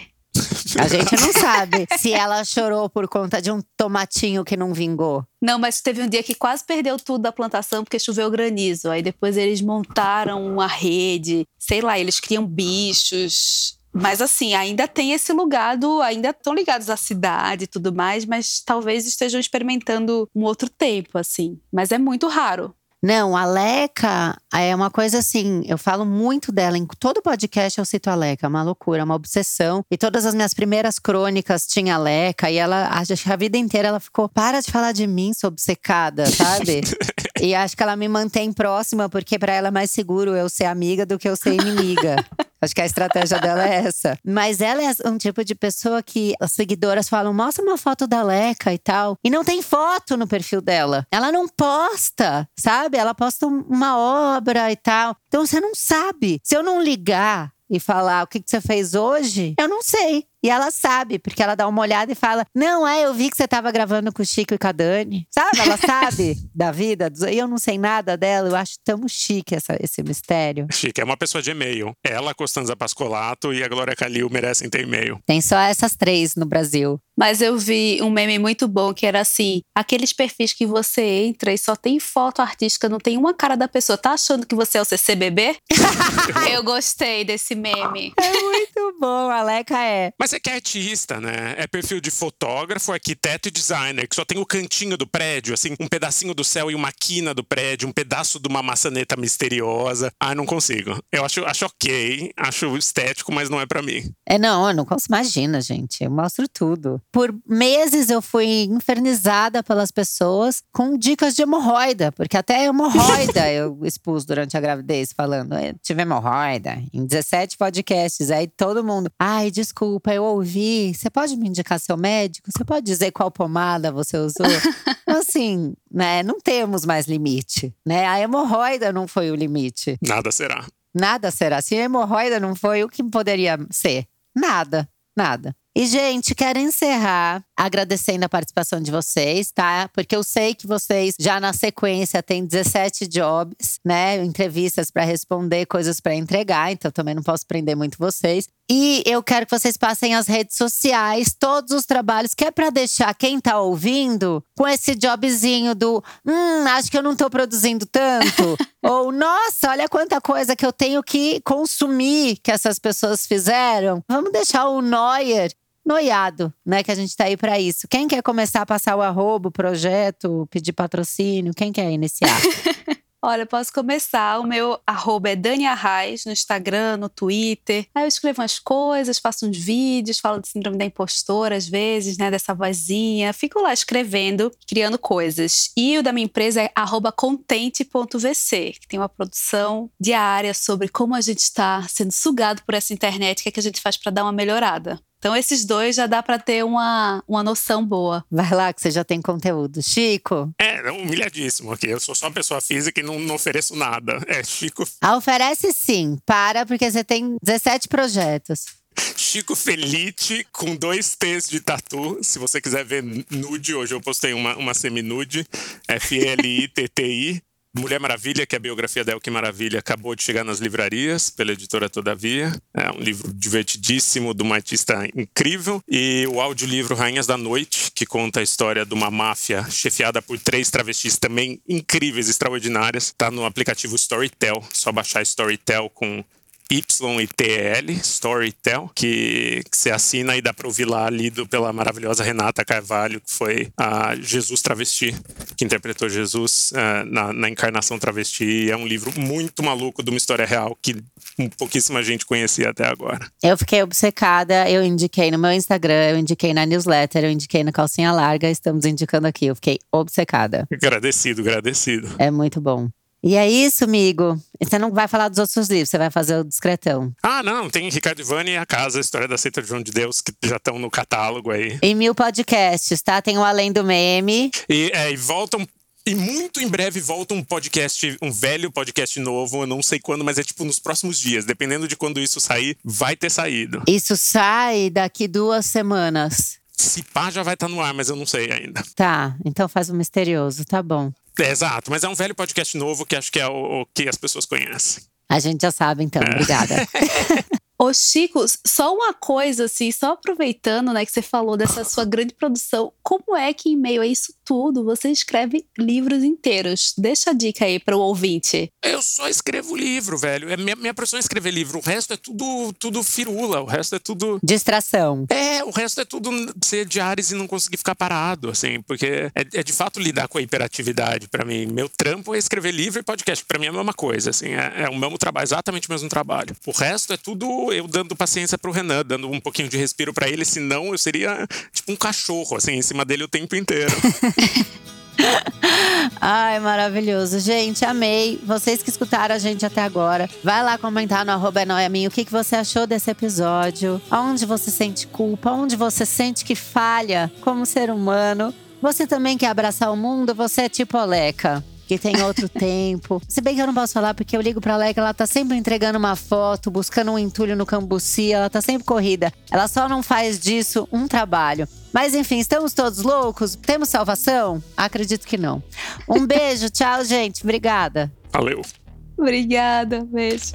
A: A gente não sabe se ela chorou por conta de um tomatinho que não vingou.
B: Não, mas teve um dia que quase perdeu tudo da plantação porque choveu granizo. Aí depois eles montaram uma rede, sei lá, eles criam bichos. Mas assim, ainda tem esse lugar do. Ainda estão ligados à cidade e tudo mais, mas talvez estejam experimentando um outro tempo, assim. Mas é muito raro.
A: Não, a Leca é uma coisa assim, eu falo muito dela. Em todo podcast eu cito a Leca, é uma loucura, é uma obsessão. E todas as minhas primeiras crônicas tinha a Leca, e ela, acho que a vida inteira ela ficou, para de falar de mim, sou obcecada, sabe? e acho que ela me mantém próxima, porque para ela é mais seguro eu ser amiga do que eu ser inimiga. Acho que a estratégia dela é essa. Mas ela é um tipo de pessoa que as seguidoras falam: mostra uma foto da Leca e tal. E não tem foto no perfil dela. Ela não posta, sabe? Ela posta uma obra e tal. Então você não sabe. Se eu não ligar e falar o que, que você fez hoje, eu não sei. E ela sabe, porque ela dá uma olhada e fala: Não, é, eu vi que você tava gravando com o Chico e com a Dani. Sabe? Ela sabe da vida. E eu não sei nada dela. Eu acho tão chique essa, esse mistério.
C: Chique, é uma pessoa de e-mail. Ela, Costanza Pascolato e a Glória Calil merecem ter e-mail.
A: Tem só essas três no Brasil.
B: Mas eu vi um meme muito bom que era assim: aqueles perfis que você entra e só tem foto artística, não tem uma cara da pessoa. Tá achando que você é o CCBB? eu gostei desse meme.
A: É muito bom, a Leca é.
C: Mas é que é artista, né? É perfil de fotógrafo, arquiteto e designer, que só tem o cantinho do prédio, assim, um pedacinho do céu e uma quina do prédio, um pedaço de uma maçaneta misteriosa. Ah, não consigo. Eu acho, acho ok, acho estético, mas não é para mim.
A: É, não, eu não consigo. Imagina, gente. Eu mostro tudo. Por meses eu fui infernizada pelas pessoas com dicas de hemorroida, porque até hemorroida eu expus durante a gravidez, falando, eu tive hemorroida em 17 podcasts. Aí todo mundo, ai, desculpa, eu ouvi. Você pode me indicar seu médico? Você pode dizer qual pomada você usou? Então, assim, né, não temos mais limite, né? A hemorroida não foi o limite.
C: Nada será.
A: Nada será. Se a hemorroida não foi, o que poderia ser? Nada, nada. E, gente, quero encerrar agradecendo a participação de vocês, tá? Porque eu sei que vocês já na sequência têm 17 jobs, né? Entrevistas para responder, coisas para entregar, então também não posso prender muito vocês. E eu quero que vocês passem as redes sociais, todos os trabalhos, que é para deixar quem tá ouvindo com esse jobzinho do hum, acho que eu não tô produzindo tanto. Ou, nossa, olha quanta coisa que eu tenho que consumir que essas pessoas fizeram. Vamos deixar o Neuer noiado, né? Que a gente tá aí para isso. Quem quer começar a passar o arrobo, projeto, pedir patrocínio? Quem quer iniciar?
B: Olha, posso começar. O meu arroba é Dani Arraes, no Instagram, no Twitter. Aí eu escrevo umas coisas, faço uns vídeos, falo de síndrome da impostora às vezes, né? Dessa vozinha. Fico lá escrevendo, criando coisas. E o da minha empresa é arroba contente.vc, que tem uma produção diária sobre como a gente está sendo sugado por essa internet, o que, é que a gente faz para dar uma melhorada. Então, esses dois já dá para ter uma, uma noção boa.
A: Vai lá, que você já tem conteúdo. Chico?
C: É, humilhadíssimo aqui. Eu sou só uma pessoa física e não, não ofereço nada. É, Chico.
A: Ah, oferece sim. Para, porque você tem 17 projetos.
C: Chico Felite com dois T's de tatu. Se você quiser ver nude, hoje eu postei uma, uma semi-nude. F-L-I-T-T-I. Mulher Maravilha, que é a biografia da Elke Maravilha, acabou de chegar nas livrarias pela editora Todavia. É um livro divertidíssimo, de uma artista incrível. E o audiolivro Rainhas da Noite, que conta a história de uma máfia chefiada por três travestis também incríveis, extraordinárias. Está no aplicativo Storytel. Só baixar Storytel com YTL, Storytel, que, que você assina e dá para ouvir lá, lido pela maravilhosa Renata Carvalho, que foi a Jesus Travesti, que interpretou Jesus uh, na, na, encarnação travesti. É um livro muito maluco de uma história real que pouquíssima gente conhecia até agora.
A: Eu fiquei obcecada, eu indiquei no meu Instagram, eu indiquei na newsletter, eu indiquei na calcinha larga, estamos indicando aqui. Eu fiquei obcecada.
C: Agradecido, agradecido.
A: É muito bom. E é isso, amigo. Você não vai falar dos outros livros, você vai fazer o discretão.
C: Ah, não. Tem Ricardo Ivani e A Casa, a História da Seita de João de Deus, que já estão no catálogo aí.
A: E mil podcasts, tá? Tem o Além do Meme.
C: E, é, e voltam e muito em breve volta um podcast, um velho podcast novo, eu não sei quando, mas é tipo nos próximos dias. Dependendo de quando isso sair, vai ter saído.
A: Isso sai daqui duas semanas.
C: se pá já vai estar no ar, mas eu não sei ainda.
A: Tá, então faz o misterioso, tá bom.
C: É, exato, mas é um velho podcast novo que acho que é o, o que as pessoas conhecem.
A: A gente já sabe, então. Obrigada.
B: Ô, Chico, só uma coisa, assim, só aproveitando, né, que você falou dessa sua grande produção, como é que em meio a isso tudo você escreve livros inteiros? Deixa a dica aí para o ouvinte.
C: Eu só escrevo livro, velho. É minha, minha profissão é escrever livro. O resto é tudo, tudo firula. O resto é tudo.
A: Distração.
C: É, o resto é tudo ser de Ares e não conseguir ficar parado, assim, porque é, é de fato lidar com a hiperatividade para mim. Meu trampo é escrever livro e podcast. Para mim é a mesma coisa, assim, é, é o mesmo trabalho, exatamente o mesmo trabalho. O resto é tudo eu dando paciência pro Renan, dando um pouquinho de respiro para ele, senão eu seria tipo um cachorro, assim, em cima dele o tempo inteiro.
A: Ai, maravilhoso. Gente, amei. Vocês que escutaram a gente até agora, vai lá comentar no arroba é o que, que você achou desse episódio. Onde você sente culpa, onde você sente que falha como ser humano. Você também quer abraçar o mundo? Você é tipo Oleca que tem outro tempo. Se bem que eu não posso falar, porque eu ligo pra Leca, ela tá sempre entregando uma foto, buscando um entulho no cambuci, ela tá sempre corrida. Ela só não faz disso um trabalho. Mas enfim, estamos todos loucos? Temos salvação? Acredito que não. Um beijo, tchau, gente. Obrigada.
C: Valeu.
B: Obrigada, beijo.